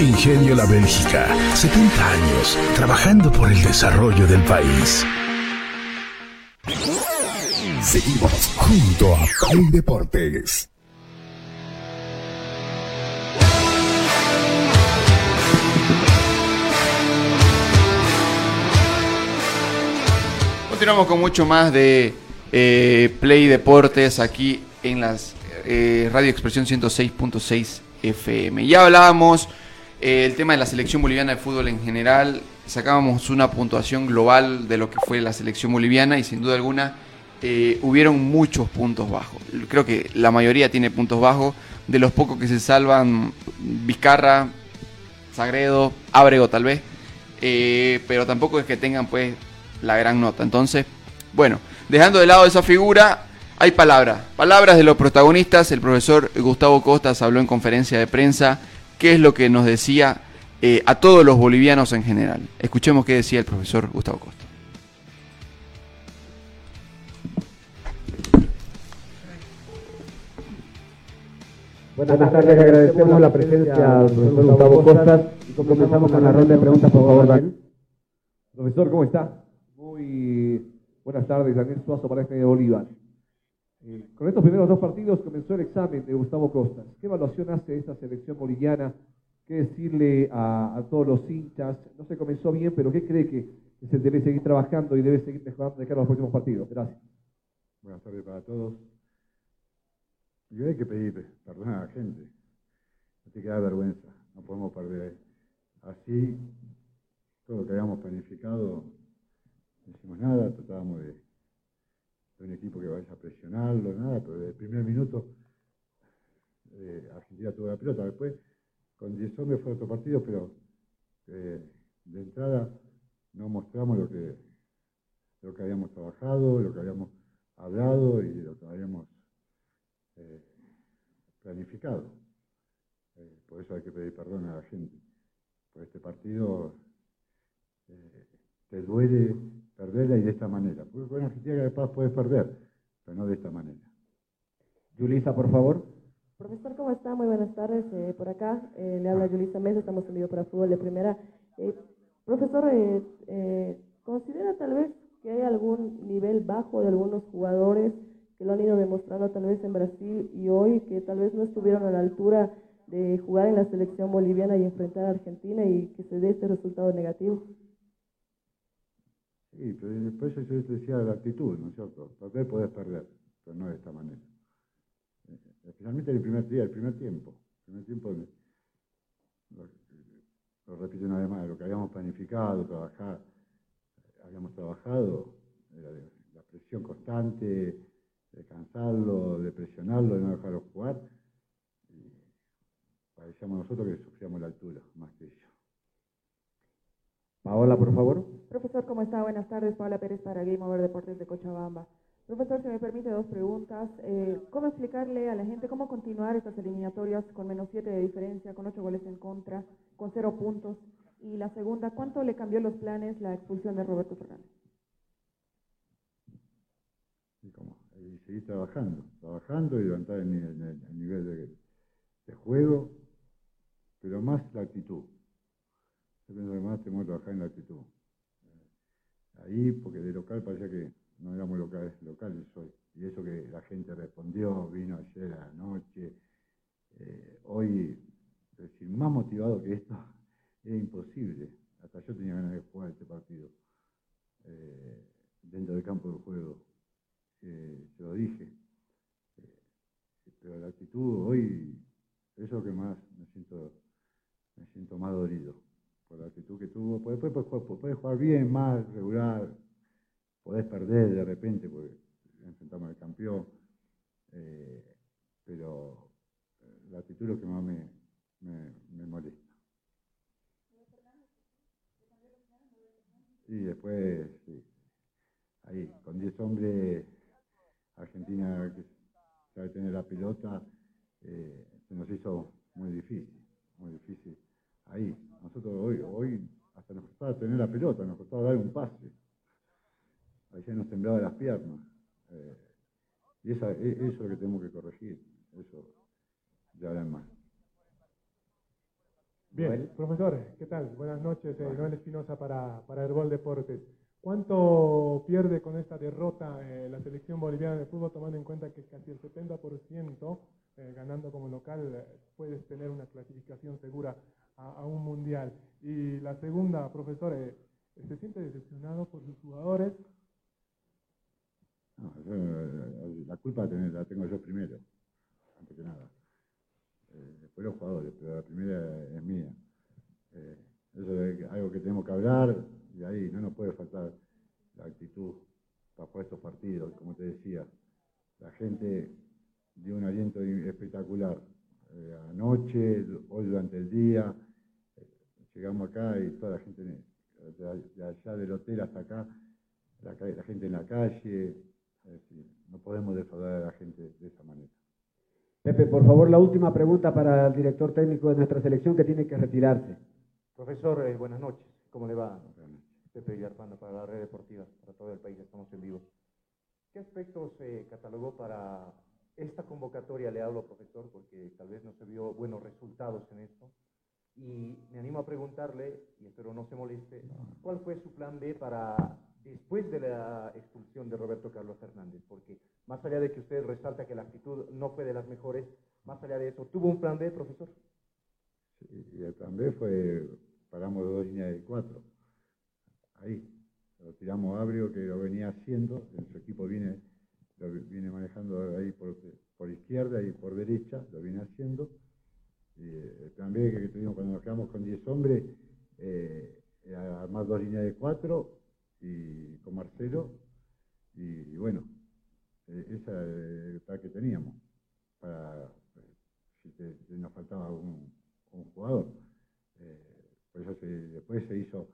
[SPEAKER 7] Ingenio La Bélgica, 70 años trabajando por el desarrollo del país. Seguimos junto a Play Deportes.
[SPEAKER 3] Continuamos con mucho más de eh, Play Deportes aquí en las eh, Radio Expresión 106.6 FM. Ya hablábamos eh, el tema de la selección boliviana de fútbol en general, sacábamos una puntuación global de lo que fue la selección boliviana y sin duda alguna eh, hubieron muchos puntos bajos. Creo que la mayoría tiene puntos bajos. De los pocos que se salvan, Vizcarra, Sagredo, Ábrego tal vez. Eh, pero tampoco es que tengan pues la gran nota. Entonces, bueno, dejando de lado esa figura, hay palabras. Palabras de los protagonistas. El profesor Gustavo Costas habló en conferencia de prensa. ¿Qué es lo que nos decía eh, a todos los bolivianos en general? Escuchemos qué decía el profesor Gustavo Costas.
[SPEAKER 9] Buenas tardes, agradecemos la presencia del profesor Gustavo Costas y comenzamos con la ronda de preguntas, por favor, Daniel.
[SPEAKER 10] Profesor, ¿cómo está? Muy buenas tardes, Daniel Suazo para este de Bolívar.
[SPEAKER 9] Eh, con estos primeros dos partidos comenzó el examen de Gustavo Costas. ¿Qué evaluación hace esta selección boliviana? ¿Qué decirle a, todos los hinchas? No se comenzó bien, pero ¿qué cree que, que se debe seguir trabajando y debe seguir mejorando de cara a los próximos partidos? Gracias.
[SPEAKER 10] Buenas tardes para todos. Yo hay que pedir perdón a la gente. No te queda vergüenza. No podemos perder. Así, todo lo que habíamos planificado, no hicimos nada, tratábamos de, un equipo que vaya a presionarlo, nada, pero desde el primer minuto eh, Argentina tuvo la pelota. Después, con 10 hombres fue otro partido, pero eh, de entrada no mostramos lo que, lo que habíamos trabajado, lo que habíamos hablado y lo que habíamos eh, planificado. Por eso hay que pedir perdón a la gente. Por este partido te duele perderla y de esta manera. Porque con Argentina capaz puedes perder, pero no de esta manera.
[SPEAKER 9] Yulisa, por favor.
[SPEAKER 11] Profesor, ¿cómo está? Muy buenas tardes. Eh, por acá eh, le habla Yulisa Mesa, estamos en vivo para Fútbol de Primera. Eh, profesor, eh, eh, ¿considera tal vez que hay algún nivel bajo de algunos jugadores que lo han ido demostrando tal vez en Brasil y hoy que tal vez no estuvieron a la altura de jugar en la selección boliviana y enfrentar a Argentina y que se dé este resultado negativo?
[SPEAKER 10] Sí, pero después yo decía la actitud, ¿no es cierto? Perder podés perder, pero no de esta manera. Eh, Especialmente en el primer día, el primer tiempo. El primer tiempo, lo, repito una vez más, lo que habíamos planificado, trabajar, habíamos trabajado, era la presión constante, de cansarlo, de presionarlo, de no dejarlo jugar. Y parecíamos nosotros que sufríamos la altura, más que ellos.
[SPEAKER 9] Paola, por favor.
[SPEAKER 12] Profesor, ¿cómo está? Buenas tardes. Paola Pérez para Game Over Deportes de Cochabamba. Profesor, si me permite dos preguntas. Eh, ¿Cómo explicarle a la gente cómo continuar estas eliminatorias con menos siete de diferencia, con ocho goles en contra, con cero puntos? Y la segunda, ¿cuánto le cambió los planes la expulsión de Roberto Fernández?
[SPEAKER 10] Y, como, y seguir trabajando, trabajando y levantar el, nivel- el- el nivel de, de juego, pero más la actitud. Yo pienso que más tenemos que trabajar en la actitud. Eh, Ahí, porque de local parecía que no éramos locales, locales hoy. Y eso que la gente respondió, vino ayer a la noche. Eh, hoy, es decir, más motivado que esto, era imposible. Hasta yo tenía ganas de jugar este partido. eh, dentro del campo de juego. Eh, se lo dije. Eh, pero la actitud hoy, eso es lo que más me siento, me siento más dolido. Por la actitud que tuvo. Pues Después puedes jugar, podés jugar bien, mal, regular. Podés perder de repente, porque enfrentamos al campeón. eh, pero eh, la actitud es lo que más me, me, me molesta. Y después, sí, ahí, con 10 hombres, Argentina que sabe tener la pelota, eh, se nos hizo muy difícil, muy difícil. Ahí, nosotros hoy, hoy hasta nos costaba tener la pelota, nos costaba dar un pase. Ayer nos temblaba las piernas. eh, y esa, e- eso es lo que tenemos que corregir, eso ahora en más.
[SPEAKER 13] Bien, profesor, ¿qué tal? Buenas noches, eh, Noel Espinosa para, para Herbol Deportes. ¿Cuánto pierde con esta derrota eh, la selección boliviana de fútbol, tomando en cuenta que casi el 70% eh, ganando como local eh, puedes tener una clasificación segura a, un mundial? Y la segunda, profesor, eh, ¿se siente decepcionado por sus jugadores?
[SPEAKER 10] No, yo, eh, la culpa la tengo- yo primero, antes que nada. Eh, después los jugadores, pero la primera es mía. Eh, eso es algo que tenemos que hablar y ahí no nos puede faltar la actitud para estos partidos, como te decía. La gente dio un aliento espectacular. Anoche, hoy durante el día, llegamos acá y toda la gente de, allá del hotel hasta acá, la, la gente en la calle, es decir, no podemos defraudar a la gente de esa manera.
[SPEAKER 9] Pepe, por favor, la última pregunta para el director técnico de nuestra selección que tiene que retirarse.
[SPEAKER 14] Profesor, eh, buenas noches. ¿Cómo le va? Pepe Villarpando para la red deportiva, para todo el país, estamos en vivo. ¿Qué aspectos se catalogó para esta convocatoria? Le hablo, profesor, porque tal vez no se vio buenos resultados en esto. Y me animo a preguntarle, y espero no se moleste, ¿cuál fue su plan B para después de la expulsión de Roberto Carlos Hernández? Porque más allá de que usted resalta que la actitud no fue de las mejores, más allá de eso, ¿tuvo un plan B, profesor?
[SPEAKER 10] Y el plan B fue, paramos dos líneas de cuatro. Ahí. Lo tiramos a Abrio, que lo venía haciendo, equipo viene, lo viene manejando ahí por izquierda y por derecha, lo viene haciendo. Eh, el plan B que tuvimos cuando nos quedamos con 10 hombres, eh, era armar dos líneas de cuatro y con Marcelo. Y, bueno, eh, esa era el que teníamos. Si nos faltaba un, jugador. Por eso después se hizo,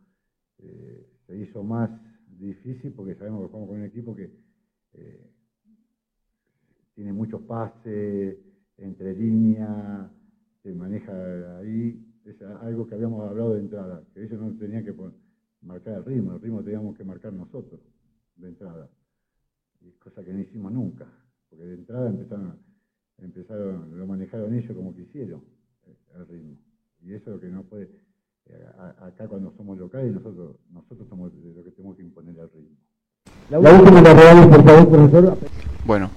[SPEAKER 10] se hizo más difícil porque sabemos que jugamos con un equipo que tiene muchos pases, entre líneas, se maneja ahí. Es algo que habíamos hablado de entrada, que ellos no tenían que marcar el ritmo, el ritmo teníamos que marcar nosotros de entrada. Y cosa que no hicimos nunca, porque de entrada empezaron, empezaron lo manejaron ellos como quisieron, el ritmo. Y eso es lo que no puede, acá cuando somos locales, nosotros, nosotros somos los que tenemos que imponer el ritmo.
[SPEAKER 9] La última la reales, por favor, profesor.
[SPEAKER 3] Bueno,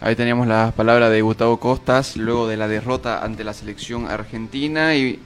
[SPEAKER 3] ahí teníamos las palabras de Gustavo Costas luego de la derrota ante la selección argentina y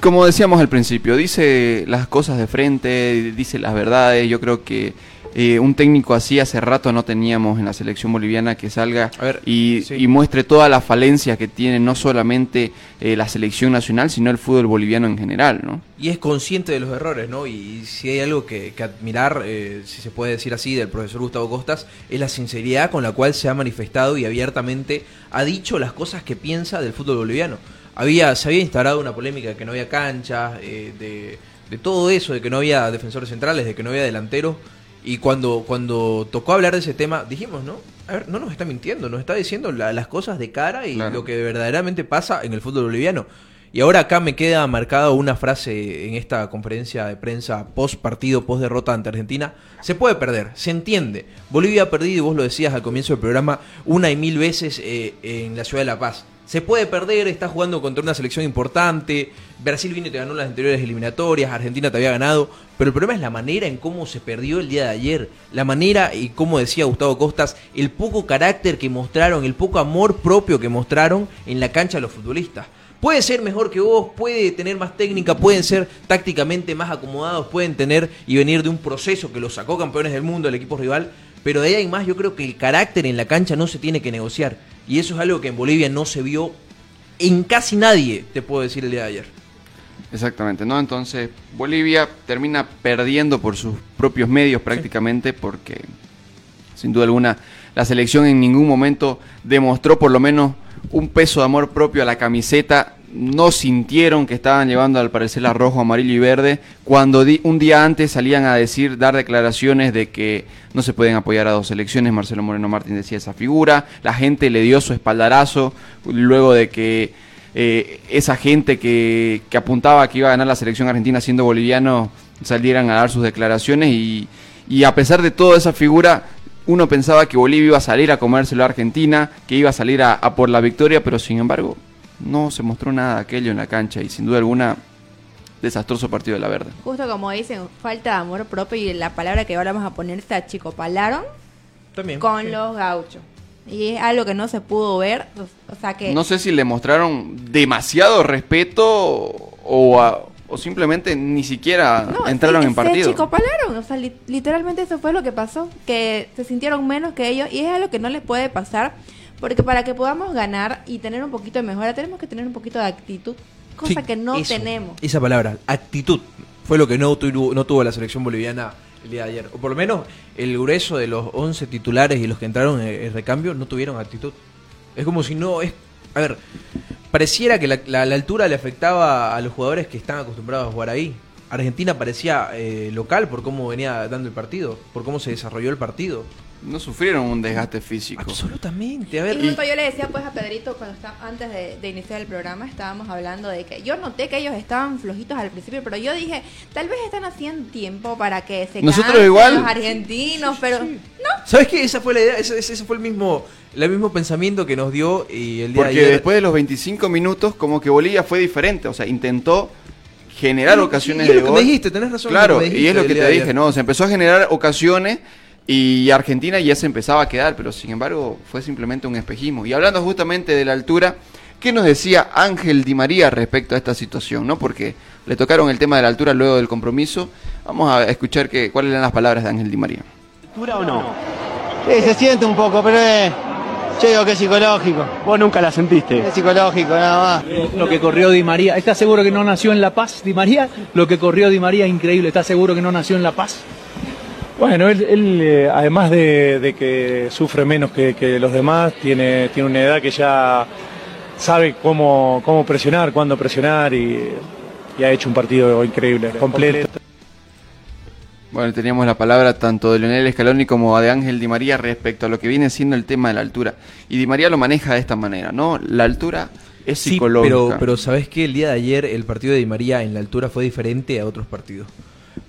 [SPEAKER 3] como decíamos al principio, dice las cosas de frente, dice las verdades. Yo creo que eh, un técnico así hace rato no teníamos en la selección boliviana que salga y, y muestre todas las falencias que tiene no solamente eh, la selección nacional, sino el fútbol boliviano en general, ¿no?
[SPEAKER 1] Y es consciente de los errores, ¿no? Y si hay algo que, que admirar, eh, si se puede decir así, del profesor Gustavo Costas, es la sinceridad con la cual se ha manifestado y abiertamente ha dicho las cosas que piensa del fútbol boliviano. Había, se había instalado una polémica de que no había canchas, eh, de, de todo eso, de que no había defensores centrales, de que no había delanteros. Y cuando, cuando tocó hablar de ese tema, dijimos, ¿no? A ver, no nos está mintiendo, nos está diciendo la- las cosas de cara y
[SPEAKER 3] Claro.
[SPEAKER 1] lo que verdaderamente pasa en el fútbol boliviano. Y ahora acá me queda marcada una frase en esta conferencia de prensa post partido, post derrota ante Argentina. Se puede perder, se entiende. Bolivia ha perdido, y vos lo decías al comienzo del programa, una y mil veces eh, en la ciudad de La Paz. Se puede perder, está jugando contra una selección importante. Brasil vino y te ganó las anteriores eliminatorias, Argentina te había ganado. Pero el problema es la manera en cómo se perdió el día de ayer. La manera y como decía Gustavo Costas, el poco carácter que mostraron, el poco amor propio que mostraron en la cancha los futbolistas. Puede ser mejor que vos, puede tener más técnica, pueden ser tácticamente más acomodados, pueden tener y venir de un proceso que los sacó campeones del mundo el equipo rival, pero de ahí en más yo creo que el carácter en la cancha no se tiene que negociar. Y eso es algo que en Bolivia no se vio en casi nadie, te puedo decir el día de ayer.
[SPEAKER 3] Exactamente, ¿no? Entonces Bolivia termina perdiendo por sus propios medios prácticamente porque sin duda alguna la selección en ningún momento demostró por lo menos un peso de amor propio a la camiseta. No sintieron que estaban llevando al parecer la rojo, amarillo y verde cuando un día antes salían a decir, dar declaraciones de que no se pueden apoyar a dos selecciones. Marcelo Moreno Martín decía esa figura. La gente le dio su espaldarazo luego de que eh, esa gente que, que apuntaba que iba a ganar la selección argentina siendo boliviano salieran a dar sus declaraciones y, y a pesar de toda esa figura uno pensaba que Bolivia iba a salir a comérselo a Argentina, que iba a salir a, a por la victoria, pero sin embargo no se mostró nada de aquello en la cancha y sin duda alguna desastroso partido de la verde.
[SPEAKER 2] Justo como dicen, falta de amor propio y la palabra que ahora vamos a poner se achicopalaron
[SPEAKER 1] También.
[SPEAKER 2] con los gauchos. Y es algo que no se pudo ver, o sea que...
[SPEAKER 3] No sé si le mostraron demasiado respeto o, a- o simplemente ni siquiera
[SPEAKER 2] No,
[SPEAKER 3] entraron
[SPEAKER 2] sí,
[SPEAKER 3] en partido.
[SPEAKER 2] Se achicopalaron, o sea, li- literalmente eso fue lo que pasó, que se sintieron menos que ellos y es algo que no les puede pasar, porque para que podamos ganar y tener un poquito de mejora tenemos que tener un poquito de actitud, cosa
[SPEAKER 1] Sí,
[SPEAKER 2] que no
[SPEAKER 1] eso,
[SPEAKER 2] tenemos.
[SPEAKER 1] Esa palabra, actitud, fue lo que no tuvo, no tuvo la selección boliviana el día de ayer. O por lo menos el grueso de los 11 titulares y los que entraron en el recambio no tuvieron actitud. Es como si no es... A ver, pareciera que la, la- la altura le afectaba a los jugadores que están acostumbrados a jugar ahí. Argentina parecía eh, local por cómo venía dando el partido, por cómo se desarrolló el partido.
[SPEAKER 3] No sufrieron un desgaste físico.
[SPEAKER 1] Absolutamente, a ver.
[SPEAKER 2] Y yo le decía pues a Pedrito cuando está, antes de, de iniciar el programa estábamos hablando de que yo noté que ellos estaban flojitos al principio, pero yo dije, tal vez están haciendo tiempo para que se
[SPEAKER 3] Nosotros
[SPEAKER 2] cansen
[SPEAKER 3] igual.
[SPEAKER 2] los argentinos, pero no.
[SPEAKER 1] ¿Sabes qué? Esa fue la idea, ese, ese fue el mismo, el mismo pensamiento que nos dio y el día
[SPEAKER 3] Porque
[SPEAKER 1] de ayer.
[SPEAKER 3] después de los 25 minutos, como que Bolivia fue diferente. O sea, intentó generar
[SPEAKER 1] Y-
[SPEAKER 3] ocasiones
[SPEAKER 1] y es
[SPEAKER 3] de
[SPEAKER 1] lo que
[SPEAKER 3] gol.
[SPEAKER 1] me dijiste, tenés razón,
[SPEAKER 3] Claro, y es lo que te dije,
[SPEAKER 1] ayer.
[SPEAKER 3] ¿no? Se empezó a generar ocasiones y Argentina ya se empezaba a quedar, pero sin embargo fue simplemente un espejismo. Y hablando justamente de la altura, ¿qué nos decía Ángel Di María respecto a esta situación? ¿no? Porque le tocaron el tema de la altura luego del compromiso. Vamos a escuchar que, cuáles eran las palabras de Ángel Di María.
[SPEAKER 15] ¿Altura o no? Sí, se siente un poco, pero es, yo digo que es psicológico. ¿Vos nunca la sentiste? Es psicológico, nada más.
[SPEAKER 16] Lo que corrió Di María, ¿estás seguro que no nació en La Paz, Di María? Lo que corrió Di María, increíble, ¿estás seguro que no nació en La Paz?
[SPEAKER 17] Bueno, él, él, eh, además de, de que sufre menos que, que los demás, tiene, tiene una edad que ya sabe cómo, cómo presionar, cuándo presionar y, y ha hecho un partido increíble, completo.
[SPEAKER 3] Bueno, teníamos la palabra tanto de Leonel Scaloni como de Ángel Di María respecto a lo que viene siendo el tema de la altura. Y Di María lo maneja de esta manera, ¿no? La altura es
[SPEAKER 1] Sí,
[SPEAKER 3] psicológica.
[SPEAKER 1] pero, pero ¿sabes qué? El día de ayer el partido de Di María en la altura fue diferente a otros partidos.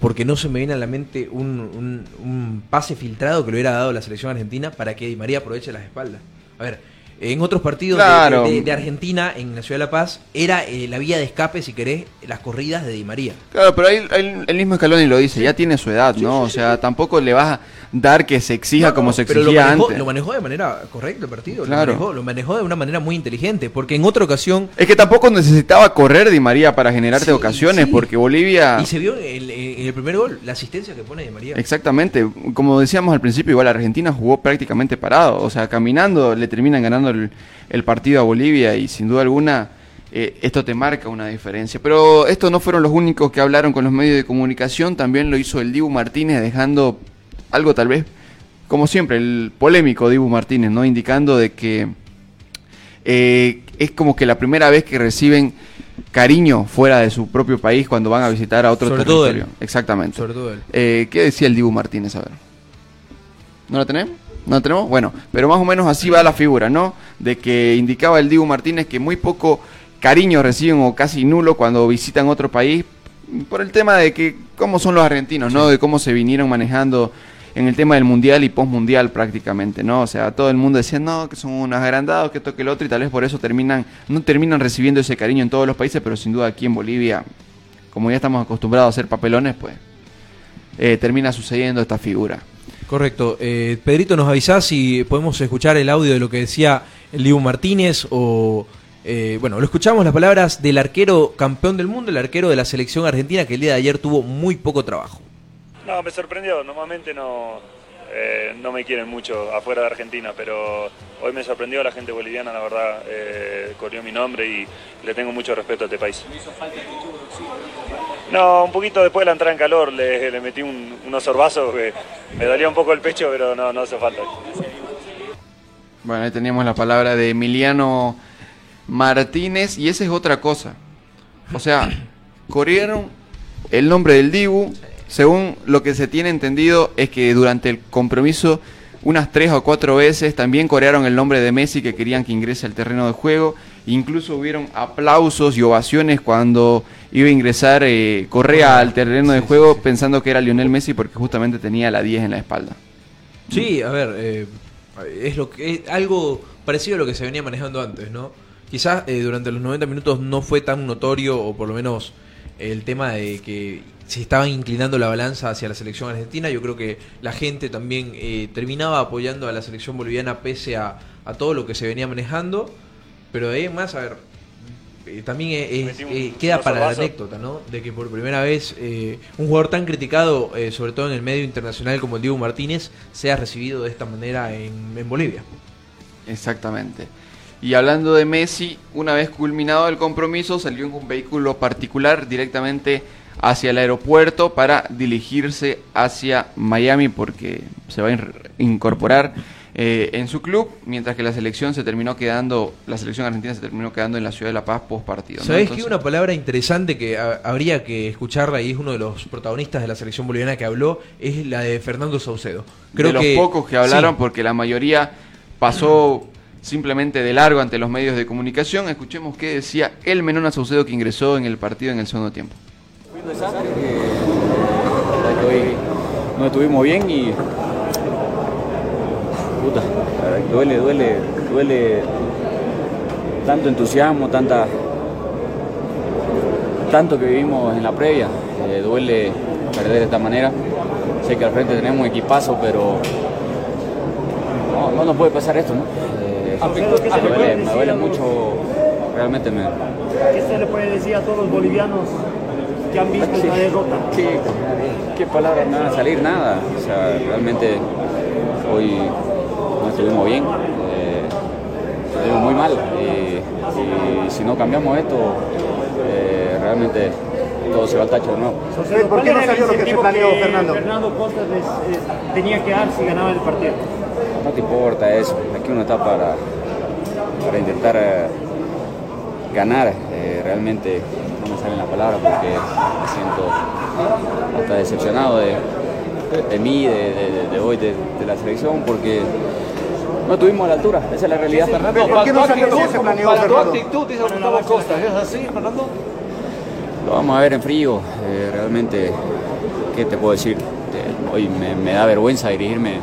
[SPEAKER 1] Porque no se me viene a la mente un, un- un pase filtrado que le hubiera dado la selección argentina para que Di María aproveche las espaldas. A ver, en otros partidos de-
[SPEAKER 3] Claro.
[SPEAKER 1] de, de- de Argentina, en la Ciudad de La Paz, era eh, la vía de escape, si querés, las corridas de Di María.
[SPEAKER 3] Claro, pero ahí, ahí el mismo Scaloni lo dice, ya tiene su edad, ¿no? O sea, tampoco le vas a dar que se exija
[SPEAKER 1] No,
[SPEAKER 3] como
[SPEAKER 1] no,
[SPEAKER 3] se
[SPEAKER 1] pero
[SPEAKER 3] exigía
[SPEAKER 1] lo manejó,
[SPEAKER 3] antes.
[SPEAKER 1] lo manejó de manera correcta el partido.
[SPEAKER 3] Claro.
[SPEAKER 1] Lo, manejó, lo manejó de una manera muy inteligente. Porque en otra ocasión.
[SPEAKER 3] Es que tampoco necesitaba correr Di María para generarte ocasiones,
[SPEAKER 1] sí.
[SPEAKER 3] porque Bolivia...
[SPEAKER 1] Y se vio en el, en el primer gol, la asistencia que pone Di María.
[SPEAKER 3] Exactamente, como decíamos al principio, igual Argentina jugó prácticamente parado, o sea, caminando le terminan ganando el, el partido a Bolivia y sin duda alguna eh, esto te marca una diferencia. Pero estos no fueron los únicos que hablaron con los medios de comunicación, también lo hizo el Dibu Martínez dejando algo tal vez, como siempre, el polémico Dibu Martínez, ¿no? Indicando de que eh, es como que la primera vez que reciben cariño fuera de su propio país cuando van a visitar a otro
[SPEAKER 1] Sobre todo
[SPEAKER 3] territorio.
[SPEAKER 1] él.
[SPEAKER 3] Exactamente.
[SPEAKER 1] Sobre todo él.
[SPEAKER 3] Eh, ¿Qué decía el Dibu Martínez? A ver. ¿No la tenemos? ¿No la tenemos? Bueno, pero más o menos así va la figura, ¿no? De que indicaba el Dibu Martínez que muy poco cariño reciben o casi nulo cuando visitan otro país por el tema de que cómo son los argentinos, ¿no? De cómo se vinieron manejando en el tema del mundial y postmundial prácticamente, ¿no? O sea, todo el mundo decía, no, que son unos agrandados, que esto que el otro, y tal vez por eso terminan, no terminan recibiendo ese cariño en todos los países, pero sin duda aquí en Bolivia, como ya estamos acostumbrados a hacer papelones, pues eh, termina sucediendo esta figura.
[SPEAKER 1] Correcto. Eh, Pedrito, ¿nos avisás si podemos escuchar el audio de lo que decía el Dibu Martínez? O, eh, bueno, lo escuchamos las palabras del arquero campeón del mundo, el arquero de la selección argentina, que el día de ayer tuvo muy poco trabajo.
[SPEAKER 18] No, me sorprendió. Normalmente no, eh, no me quieren mucho afuera de Argentina, pero hoy me sorprendió la gente boliviana, la verdad, eh, corrió mi nombre y le tengo mucho respeto a este país. No, un poquito después de la entrada en calor le, le metí un- unos sorbazos que me dolía un poco el pecho, pero no, no hace falta.
[SPEAKER 3] Bueno, ahí teníamos la palabra de Emiliano Martínez y esa es otra cosa. O sea, corrieron el nombre del Dibu. Según lo que se tiene entendido es que durante el compromiso unas tres o cuatro veces también corearon el nombre de Messi que querían que ingrese al terreno de juego. Incluso hubieron aplausos y ovaciones cuando iba a ingresar eh, Correa al terreno de juego pensando que era Lionel Messi porque justamente tenía la 10 en la espalda.
[SPEAKER 1] Sí, a ver, eh, es lo que es algo parecido a lo que se venía manejando antes, ¿no? Quizás eh, durante los 90 minutos no fue tan notorio, o por lo menos el tema de que se estaba inclinando la balanza hacia la selección argentina. Yo creo que la gente también eh, terminaba apoyando a la selección boliviana pese a, a todo lo que se venía manejando. Pero de ahí en más, a ver, eh, también es- eh, queda para la anécdota, ¿no? De que por primera vez eh, un jugador tan criticado, eh, sobre todo en el medio internacional como el Diego Martínez, sea recibido de esta manera en, en Bolivia.
[SPEAKER 3] Exactamente. Y hablando de Messi, una vez culminado el compromiso, salió en un vehículo particular directamente hacia el aeropuerto para dirigirse hacia Miami porque se va a in- incorporar eh, en su club, mientras que la selección se terminó quedando, la selección argentina se terminó quedando en la ciudad de La Paz post partido. ¿no?
[SPEAKER 1] ¿Sabés que una palabra interesante que ha- habría que escucharla y es uno de los protagonistas de la selección boliviana que habló es la de Fernando Saucedo? Creo
[SPEAKER 3] de los
[SPEAKER 1] que
[SPEAKER 3] pocos que hablaron,
[SPEAKER 1] sí.
[SPEAKER 3] porque la mayoría pasó simplemente de largo ante los medios de comunicación. Escuchemos qué decía el Menona Saucedo que ingresó en el partido en el segundo tiempo.
[SPEAKER 19] Un desastre que, no estuvimos bien y puta, duele, duele, duele tanto entusiasmo, tanta tanto que vivimos en la previa. Eh, duele perder de esta manera. Sé que al frente tenemos un equipazo, pero no, no nos puede pasar esto, ¿no? Eh, me, duele, me duele mucho, realmente me...
[SPEAKER 20] ¿Qué se le puede decir a todos los bolivianos que han visto esta derrota?
[SPEAKER 19] ¿Qué, qué palabras me van a salir? Nada. O sea, realmente hoy no estuvimos bien. eh, estuvimos muy mal. Y, y si no cambiamos esto, eh, realmente todo se va al tacho de nuevo.
[SPEAKER 20] ¿Por qué no salió lo que se planeó, Fernando? Fernando Costas les, eh, tenía que dar si ganaba el partido.
[SPEAKER 19] No te importa eso. Aquí uno está para, para intentar eh, ganar. Eh, realmente salen las palabras porque me siento hasta decepcionado de, de mí, de, de- de hoy, de, de la selección, porque no estuvimos a la altura. Esa es la realidad.
[SPEAKER 20] Fernando, ¿por qué no se planeó, Fernando?
[SPEAKER 14] actitud, dice Gustavo Costa, ¿es así, Fernando?
[SPEAKER 19] Lo vamos a ver en frío. eh, realmente, ¿qué te puedo decir? Eh, hoy me, me da vergüenza dirigirme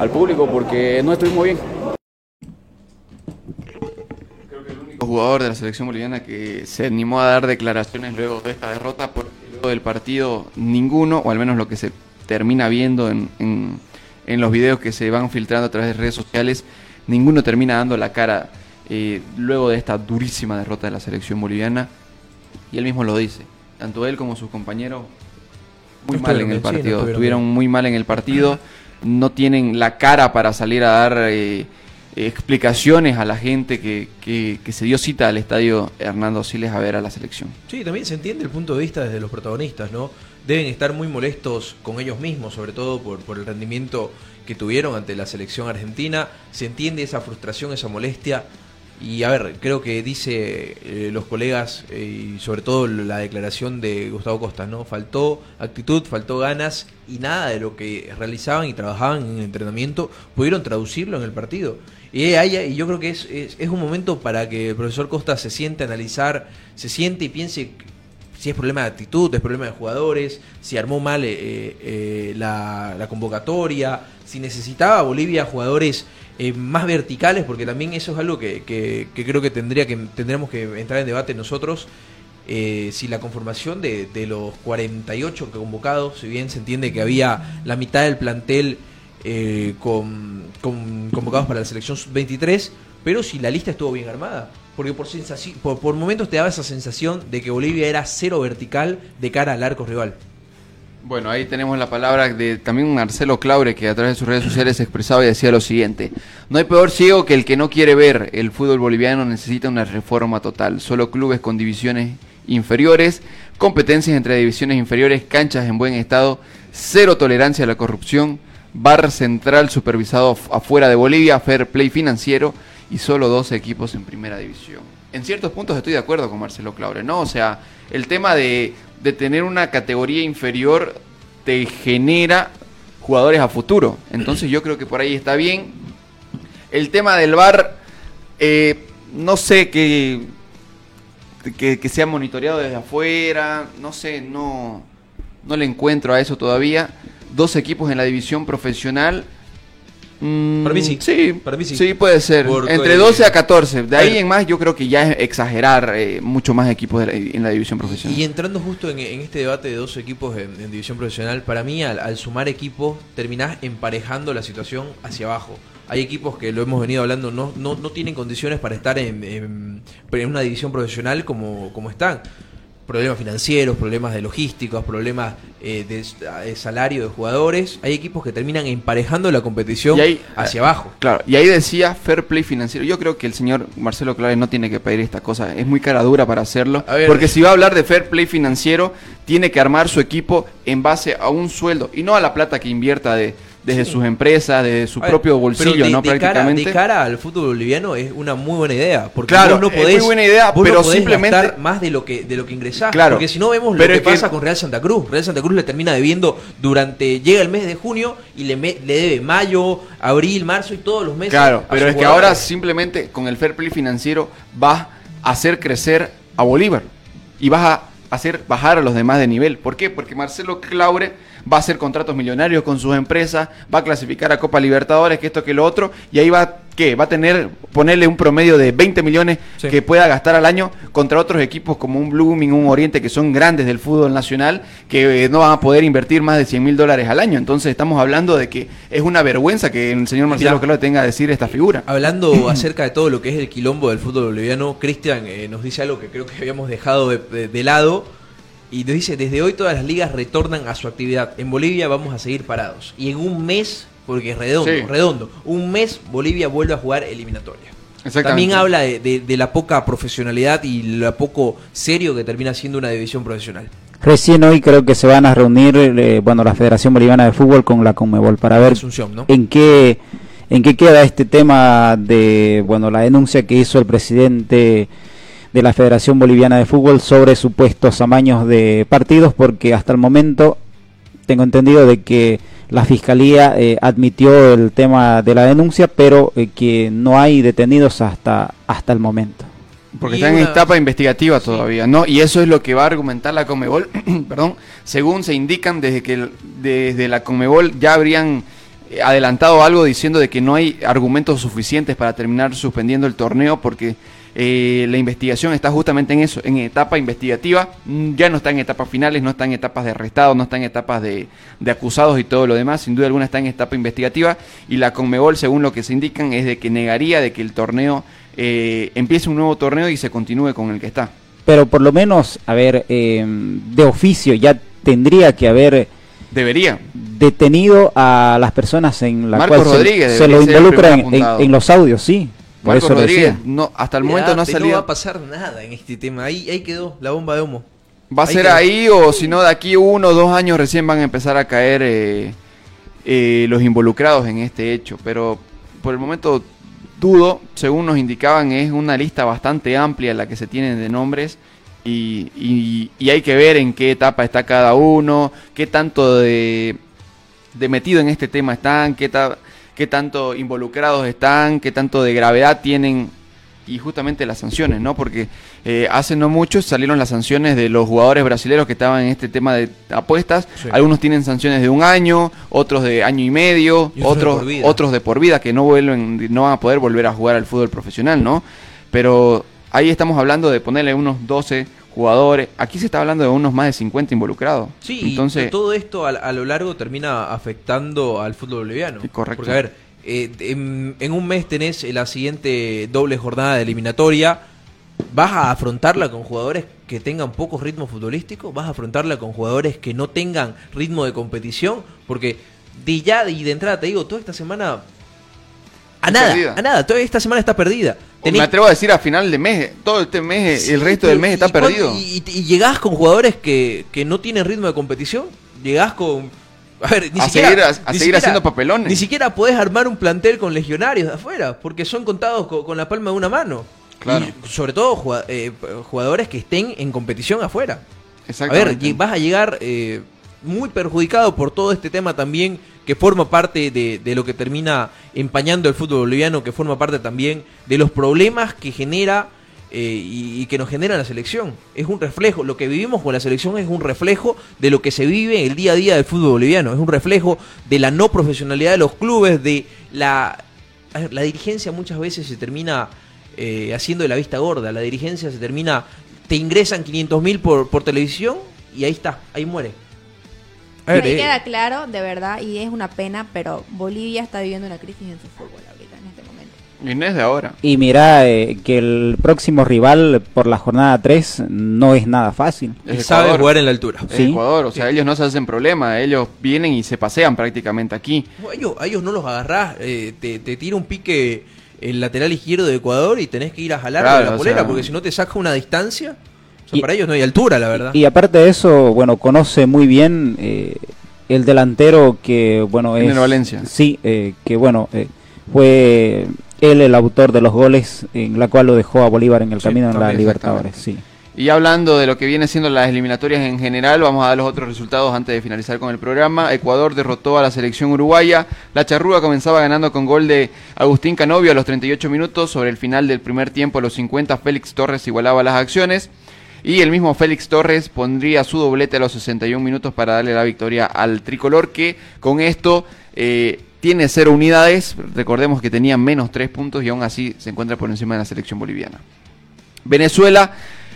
[SPEAKER 19] al público porque no estuvimos bien.
[SPEAKER 3] Jugador de la selección boliviana que se animó a dar declaraciones luego de esta derrota, porque luego del partido ninguno, o al menos lo que se termina viendo en, en- en los videos que se van filtrando a través de redes sociales, ninguno termina dando la cara eh, luego de esta durísima derrota de la selección boliviana. Y él mismo lo dice, tanto él como sus compañeros muy mal en el partido,
[SPEAKER 1] estuvieron
[SPEAKER 3] muy mal en el partido, no tienen la cara para salir a dar eh, explicaciones a la gente que, que- se dio cita al estadio Hernando Siles a ver a la selección.
[SPEAKER 1] Sí, también se entiende el punto de vista desde los protagonistas, ¿no? Deben estar muy molestos con ellos mismos, sobre todo por, por el rendimiento que tuvieron ante la selección argentina. Se entiende esa frustración, esa molestia. Y a ver, creo que dice eh, los colegas eh, y sobre todo la declaración de Gustavo Costa, ¿no? Faltó actitud, faltó ganas y nada de lo que realizaban y trabajaban en el entrenamiento pudieron traducirlo en el partido. Y, hay- y yo creo que es, es, un momento para que el profesor Costa se siente a analizar, se siente y piense si es problema de actitud, es problema de jugadores, si armó mal eh, eh, la, convocatoria, si necesitaba Bolivia jugadores eh, más verticales, porque también eso es algo que, que- que creo que tendría que tendremos que entrar en debate nosotros. eh, si la conformación de, de los 48 convocados, si bien se entiende que había la mitad del plantel eh, con, con- convocados para la selección sub-23, pero si la lista estuvo bien armada. Porque por, por momentos te daba esa sensación de que Bolivia era cero vertical de cara al arco rival.
[SPEAKER 3] Bueno, ahí tenemos la palabra de también Marcelo Claure, que a través de sus redes sociales expresaba y decía lo siguiente. No hay peor ciego que el que no quiere ver. El fútbol boliviano necesita una reforma total. Solo clubes con divisiones inferiores, competencias entre divisiones inferiores, canchas en buen estado, cero tolerancia a la corrupción, bar central supervisado af- afuera de Bolivia, fair play financiero y solo 12 equipos en primera división. En ciertos puntos estoy de acuerdo con Marcelo Claure, ¿no? O sea, el tema de, de tener una categoría inferior te genera jugadores a futuro. Entonces yo creo que por ahí está bien. El tema del VAR, eh, no sé que, que, que sea monitoreado desde afuera, no sé, no, no le encuentro a eso todavía. Dos equipos en la división profesional. mm,
[SPEAKER 1] Para mí sí.
[SPEAKER 3] Sí,
[SPEAKER 1] Para mí sí.
[SPEAKER 3] sí puede ser.
[SPEAKER 1] Porque-
[SPEAKER 3] Entre 12 a 14. De ahí en más yo creo que ya es exagerar eh, mucho más equipos de la- en la división profesional.
[SPEAKER 1] Y entrando justo en, en este debate de dos equipos en, en división profesional, para mí al, al sumar equipos terminás emparejando la situación hacia abajo. Hay equipos que lo hemos venido hablando, no, no, no tienen condiciones para estar en, en- en una división profesional como, como están. Problemas financieros, problemas de logísticos, problemas eh, de, de salario de jugadores. Hay equipos que terminan emparejando la competición
[SPEAKER 3] ahí-
[SPEAKER 1] hacia abajo.
[SPEAKER 3] Claro, y ahí decía fair play financiero. Yo creo que el señor Marcelo Clave no tiene que pedir esta cosa, es muy cara dura para hacerlo.
[SPEAKER 1] ver.
[SPEAKER 3] Porque si va a hablar de fair play financiero, tiene que armar su equipo en base a un sueldo y no a la plata que invierta de, desde
[SPEAKER 1] Sí.
[SPEAKER 3] sus empresas, desde su
[SPEAKER 1] ver,
[SPEAKER 3] propio bolsillo,
[SPEAKER 1] de-
[SPEAKER 3] ¿no?
[SPEAKER 1] de cara-
[SPEAKER 3] Prácticamente.
[SPEAKER 1] de cara al fútbol boliviano es una muy buena idea. Porque
[SPEAKER 3] Claro,
[SPEAKER 1] vos no
[SPEAKER 3] es
[SPEAKER 1] podés,
[SPEAKER 3] muy buena idea,
[SPEAKER 1] no
[SPEAKER 3] pero simplemente-
[SPEAKER 1] más de lo que de lo que ingresás.
[SPEAKER 3] Claro,
[SPEAKER 1] Porque si no vemos lo que
[SPEAKER 3] es que-
[SPEAKER 1] pasa con Real Santa Cruz. Real Santa Cruz le termina debiendo durante. Llega el mes de junio y le, me- le debe mayo, abril, marzo y todos los meses.
[SPEAKER 3] Claro, pero es que ahora simplemente con el fair play financiero vas a hacer crecer a Bolívar y vas a hacer bajar a los demás de nivel. ¿Por qué? Porque Marcelo Claure va a hacer contratos millonarios con sus empresas, va a clasificar a Copa Libertadores, que esto, que lo otro, y ahí va a ¿qué? Va a tener, ponerle un promedio de 20 millones que pueda gastar al año contra otros equipos como un Blooming, un Oriente, que son grandes del fútbol nacional, que eh, no van a poder invertir más de 100 mil dólares al año. Entonces estamos hablando de que es una vergüenza que el señor Marcelo Claro tenga que decir esta figura.
[SPEAKER 1] Hablando acerca de todo lo que es el quilombo del fútbol boliviano, Cristian eh, nos dice algo que creo que habíamos dejado de, de- de lado y nos dice, desde hoy todas las ligas retornan a su actividad. En Bolivia vamos a seguir parados. Y en un mes, porque es redondo,
[SPEAKER 3] Sí.
[SPEAKER 1] redondo, un mes Bolivia vuelve a jugar eliminatoria.
[SPEAKER 3] Exactamente.
[SPEAKER 1] También habla de, de- de la poca profesionalidad y lo poco serio que termina siendo una división profesional.
[SPEAKER 8] Recién hoy creo que se van a reunir, eh, bueno, la Federación Boliviana de Fútbol con la Conmebol para ver
[SPEAKER 1] Asunción, ¿no?
[SPEAKER 8] en qué en qué queda este tema de, bueno, la denuncia que hizo el presidente de la Federación Boliviana de Fútbol sobre supuestos amaños de partidos, porque hasta el momento tengo entendido de que la fiscalía eh, admitió el tema de la denuncia, pero eh, que no hay detenidos hasta hasta el momento.
[SPEAKER 3] Porque
[SPEAKER 1] Y
[SPEAKER 3] está en etapa investigativa todavía, ¿no? Y eso es lo que va a argumentar la Conmebol, perdón, según se indican desde que el- desde la Conmebol ya habrían eh, adelantado algo diciendo de que no hay argumentos suficientes para terminar suspendiendo el torneo porque eh, la investigación está justamente en eso, en etapa investigativa, mm, ya no está en etapas finales, no está en etapas de arrestados, no está en etapas de, de acusados y todo lo demás, sin duda alguna está en etapa investigativa y la Conmebol, según lo que se indican, es de que negaría de que el torneo eh, empiece un nuevo torneo y se continúe con el que está.
[SPEAKER 8] Pero por lo menos, a ver, eh, de oficio ya tendría que haber
[SPEAKER 3] Debería.
[SPEAKER 8] detenido a las personas en la
[SPEAKER 3] Marcos
[SPEAKER 8] cual se-
[SPEAKER 3] Rodríguez
[SPEAKER 8] se, lo
[SPEAKER 3] ser el
[SPEAKER 8] involucra
[SPEAKER 3] primer
[SPEAKER 8] en, en-
[SPEAKER 3] apuntado.
[SPEAKER 8] en los audios, sí. Por eso
[SPEAKER 3] Rodríguez,
[SPEAKER 8] decía.
[SPEAKER 3] no, hasta el momento no ha salido.
[SPEAKER 1] No va a pasar nada en este tema. Ahí, ahí quedó la bomba de humo.
[SPEAKER 3] Va a
[SPEAKER 1] Ahí
[SPEAKER 3] ser
[SPEAKER 1] quedó.
[SPEAKER 3] ahí o si no de aquí uno o dos años recién van a empezar a caer eh, eh, los involucrados en este hecho. Pero por el momento dudo, según nos indicaban, es una lista bastante amplia la que se tienen de nombres y, y- y hay que ver en qué etapa está cada uno, qué tanto de, de metido en este tema están, qué, ta- qué tanto involucrados están, qué tanto de gravedad tienen y justamente las sanciones, ¿no? Porque eh, hace no mucho salieron las sanciones de los jugadores brasileños que estaban en este tema de apuestas.
[SPEAKER 1] Sí.
[SPEAKER 3] Algunos tienen sanciones de un año, otros de año y medio,
[SPEAKER 1] Y otros de
[SPEAKER 3] otros
[SPEAKER 1] por vida.
[SPEAKER 3] otros de por vida que no vuelven, no van a poder volver a jugar al fútbol profesional, ¿no? Pero ahí estamos hablando de ponerle unos 12 jugadores. Aquí se está hablando de unos más de 50 involucrados.
[SPEAKER 1] Sí, y
[SPEAKER 3] entonces
[SPEAKER 1] todo esto a, a lo largo termina afectando al fútbol boliviano.
[SPEAKER 3] correcto.
[SPEAKER 1] Porque, a ver, eh, en, en un mes tenés la siguiente doble jornada de eliminatoria. ¿Vas a afrontarla con jugadores que tengan poco ritmo futbolístico? ¿Vas a afrontarla con jugadores que no tengan ritmo de competición? Porque de ya y de entrada te digo, toda esta semana... A nada,
[SPEAKER 3] perdida.
[SPEAKER 1] a nada, toda esta semana está perdida.
[SPEAKER 3] Me atrevo a decir a final de mes, todo este mes, el resto del mes está
[SPEAKER 1] ¿y cuándo-
[SPEAKER 3] perdido.
[SPEAKER 1] Y, llegás con jugadores que, que no tienen ritmo de competición. Llegás con. A ver, ni
[SPEAKER 3] A
[SPEAKER 1] siquiera.
[SPEAKER 3] seguir- a- a
[SPEAKER 1] ni
[SPEAKER 3] seguir
[SPEAKER 1] siquiera-
[SPEAKER 3] haciendo papelones.
[SPEAKER 1] Ni siquiera podés armar un plantel con legionarios de afuera, porque son contados co- con, la palma de una mano.
[SPEAKER 3] Claro.
[SPEAKER 1] Y sobre todo eh, jugadores que estén en competición afuera. A ver, vas a llegar eh, muy perjudicado por todo este tema también que forma parte de, de lo que termina empañando el fútbol boliviano, que forma parte también de los problemas que genera eh, y, que nos genera la selección. Es un reflejo, lo que vivimos con la selección es un reflejo de lo que se vive el día a día del fútbol boliviano, es un reflejo de la no profesionalidad de los clubes, de la... la dirigencia muchas veces se termina eh, haciendo de la vista gorda, la dirigencia se termina, te ingresan 500 mil por, por televisión y ahí está, ahí muere.
[SPEAKER 2] Me
[SPEAKER 1] eh,
[SPEAKER 2] queda claro, de verdad, y es una pena, pero Bolivia está viviendo una crisis en su fútbol ahorita, en este momento.
[SPEAKER 3] Y no es de ahora.
[SPEAKER 8] Y mira eh, que el próximo rival por la jornada 3 no es nada fácil.
[SPEAKER 3] Es Ecuador.
[SPEAKER 1] en la altura.
[SPEAKER 3] Es
[SPEAKER 8] Sí.
[SPEAKER 3] Ecuador, o sea, ellos no se hacen problema, ellos vienen y se pasean prácticamente aquí.
[SPEAKER 1] No, a ellos, a ellos no los agarrás, eh, te, te tira un pique el lateral izquierdo de Ecuador y tenés que ir a jalar
[SPEAKER 3] Claro,
[SPEAKER 1] la
[SPEAKER 3] o
[SPEAKER 1] polera,
[SPEAKER 3] sea-
[SPEAKER 1] porque si no te saca una distancia, o sea, para ellos no hay altura, la verdad.
[SPEAKER 8] Y aparte de eso, bueno, conoce muy bien eh, el delantero que, bueno, es...
[SPEAKER 3] Ener Valencia.
[SPEAKER 8] Sí, eh, que bueno, eh, fue él el autor de los goles en la cual lo dejó a Bolívar en el
[SPEAKER 3] Sí,
[SPEAKER 8] camino en la Libertadores, sí.
[SPEAKER 3] Y hablando de lo que viene siendo las eliminatorias en general, vamos a dar los otros resultados antes de finalizar con el programa. Ecuador derrotó a la selección uruguaya. La charrúa comenzaba ganando con gol de Agustín Canovio a los 38 minutos. Sobre el final del primer tiempo, a los 50, Félix Torres igualaba las acciones. Y el mismo Félix Torres pondría su doblete a los 61 minutos para darle la victoria al tricolor, que con esto eh, tiene cero unidades, recordemos que tenía menos tres puntos y aún así se encuentra por encima de la selección boliviana. Venezuela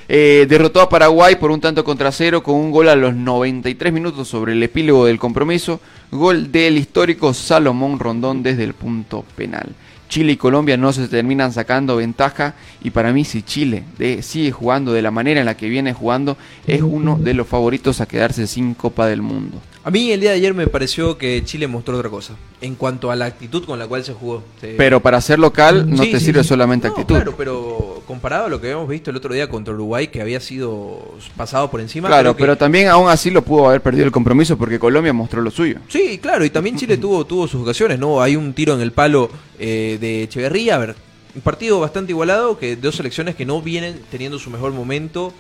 [SPEAKER 3] eh, derrotó a Paraguay por un tanto contra cero con un gol a los 93 minutos sobre el epílogo del compromiso, gol del histórico Salomón Rondón desde el punto penal. Chile y Colombia no se terminan sacando ventaja y para mí si Chile sigue jugando de la manera en la que viene jugando es uno de los favoritos a quedarse sin Copa del Mundo.
[SPEAKER 1] A mí el día de ayer me pareció que Chile mostró otra cosa. En cuanto a la actitud con la cual se jugó. Se-
[SPEAKER 3] Pero para ser local no
[SPEAKER 1] Sí,
[SPEAKER 3] te
[SPEAKER 1] sí,
[SPEAKER 3] sirve
[SPEAKER 1] sí.
[SPEAKER 3] solamente
[SPEAKER 1] No,
[SPEAKER 3] actitud.
[SPEAKER 1] Claro, pero comparado a lo que habíamos visto el otro día contra Uruguay, que había sido pasado por encima.
[SPEAKER 3] Claro,
[SPEAKER 1] que-
[SPEAKER 3] pero también aún así lo pudo haber perdido el compromiso porque Colombia mostró lo suyo.
[SPEAKER 1] Sí, claro, y también Chile tuvo, tuvo sus ocasiones, ¿no? Hay un tiro en el palo eh, de Echeverría, a ver, un partido bastante igualado, que dos selecciones que no vienen teniendo su mejor momento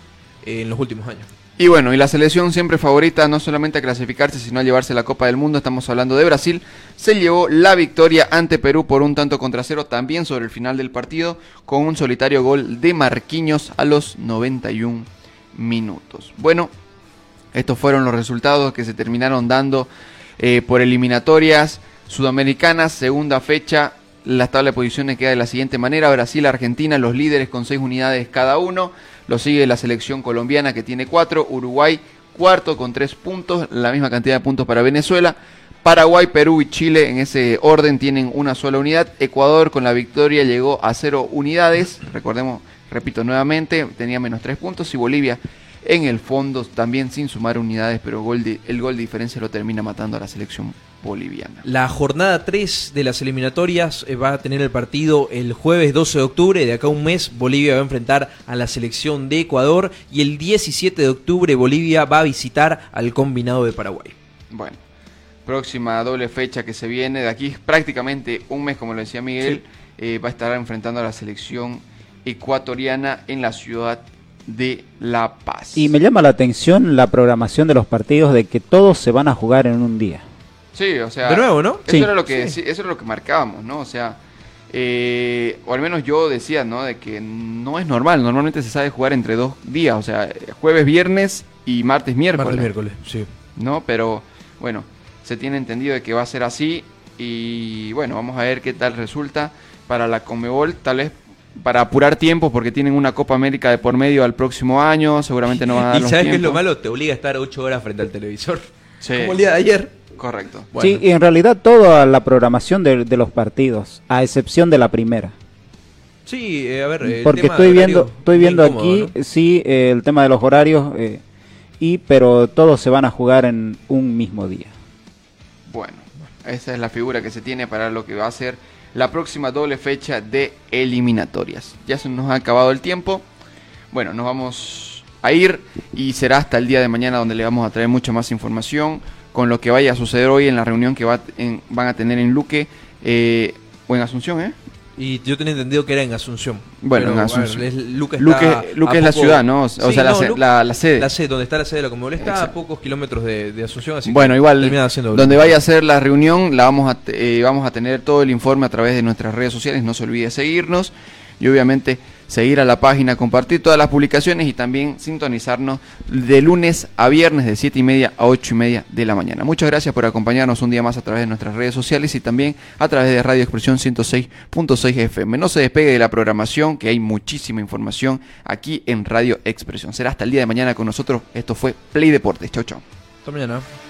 [SPEAKER 1] eh, en los últimos años.
[SPEAKER 3] Y bueno, y la selección siempre favorita no solamente a clasificarse, sino a llevarse la Copa del Mundo, estamos hablando de Brasil, se llevó la victoria ante Perú por un tanto contra cero, también sobre el final del partido, con un solitario gol de Marquinhos a los 91 minutos. Bueno, estos fueron los resultados que se terminaron dando eh, por eliminatorias sudamericanas, segunda fecha. La tabla de posiciones queda de la siguiente manera: Brasil, Argentina, los líderes con seis unidades cada uno. Lo sigue la selección colombiana que tiene cuatro. Uruguay, cuarto con tres puntos, la misma cantidad de puntos para Venezuela. Paraguay, Perú y Chile en ese orden tienen una sola unidad. Ecuador con la victoria llegó a cero unidades. Recordemos, repito nuevamente, tenía menos tres puntos. Y Bolivia en el fondo también sin sumar unidades, pero gol de- el gol de diferencia lo termina matando a la selección boliviana.
[SPEAKER 1] La jornada 3 de las eliminatorias eh, va a tener el partido el jueves 12 de octubre. De acá a un mes, Bolivia va a enfrentar a la selección de Ecuador. Y el 17 de octubre, Bolivia va a visitar al combinado de Paraguay.
[SPEAKER 3] Bueno, próxima doble fecha que se viene, de aquí prácticamente un mes, como lo decía Miguel, eh, va a estar enfrentando a la selección ecuatoriana en la ciudad de La Paz.
[SPEAKER 8] Y me llama la atención la programación de los partidos de que todos se van a jugar en un día.
[SPEAKER 3] Sí, o sea,
[SPEAKER 8] De nuevo, ¿no?
[SPEAKER 3] Eso
[SPEAKER 8] Sí.
[SPEAKER 3] era lo que
[SPEAKER 8] Sí.
[SPEAKER 3] eso era lo que marcábamos, ¿no? O sea, eh, o al menos yo decía, ¿no? De que no es normal. Normalmente se sabe jugar entre dos días, o sea, jueves, viernes y martes, miércoles.
[SPEAKER 1] Martes, miércoles, sí.
[SPEAKER 3] ¿No? Pero bueno, se tiene entendido de que va a ser así y bueno, vamos a ver qué tal resulta para la Comebol, tal vez para apurar tiempo porque tienen una Copa América de por medio al próximo año, seguramente no van a dar
[SPEAKER 1] ¿Y
[SPEAKER 3] los
[SPEAKER 1] sabes qué es lo
[SPEAKER 3] tiempos.
[SPEAKER 1] malo? Te obliga a estar 8 horas frente al televisor.
[SPEAKER 3] Sí.
[SPEAKER 1] Como el día de ayer.
[SPEAKER 3] Correcto.
[SPEAKER 8] Sí, y en realidad toda la programación de, de los partidos, a excepción de la primera.
[SPEAKER 1] Sí, eh, a ver. el
[SPEAKER 8] Porque
[SPEAKER 1] tema
[SPEAKER 8] estoy viendo, estoy
[SPEAKER 1] es
[SPEAKER 8] viendo
[SPEAKER 1] incómodo,
[SPEAKER 8] aquí, sí, eh, el tema de los horarios, eh, y pero todos se van a jugar en un mismo día.
[SPEAKER 3] Bueno, esa es la figura que se tiene para lo que va a ser la próxima doble fecha de eliminatorias. Ya se nos ha acabado el tiempo. Bueno, nos vamos a ir y será hasta el día de mañana donde le vamos a traer mucha más información con lo que vaya a suceder hoy en la reunión que va en- van a tener en Luque eh, o en Asunción, ¿eh?
[SPEAKER 1] Y yo tenía entendido que era en Asunción.
[SPEAKER 3] Bueno,
[SPEAKER 1] Pero,
[SPEAKER 3] en
[SPEAKER 1] a
[SPEAKER 3] Asunción.
[SPEAKER 1] ver, Luque,
[SPEAKER 3] Luque-
[SPEAKER 1] está
[SPEAKER 3] Luque
[SPEAKER 1] a
[SPEAKER 3] es la ciudad, ¿no? O sea, la la- la sede.
[SPEAKER 1] La sede, donde está la sede de la Conmebol. Está
[SPEAKER 3] Exacto.
[SPEAKER 1] a pocos kilómetros de, de Asunción. Así
[SPEAKER 3] Bueno,
[SPEAKER 1] que
[SPEAKER 3] igual, donde vaya a ser la reunión, la vamos a, eh, vamos a tener todo el informe a través de nuestras redes sociales. No se olvide seguirnos y obviamente seguir a la página, compartir todas las publicaciones y también sintonizarnos de lunes a viernes de 7 y media a 8 y media de la mañana. Muchas gracias por acompañarnos un día más a través de nuestras redes sociales y también a través de Radio Expresión 106.6 FM. No se despegue de la programación, que hay muchísima información aquí en Radio Expresión. Será hasta el día de mañana con nosotros. Esto fue Play Deportes. Chau, chau.
[SPEAKER 1] Hasta mañana.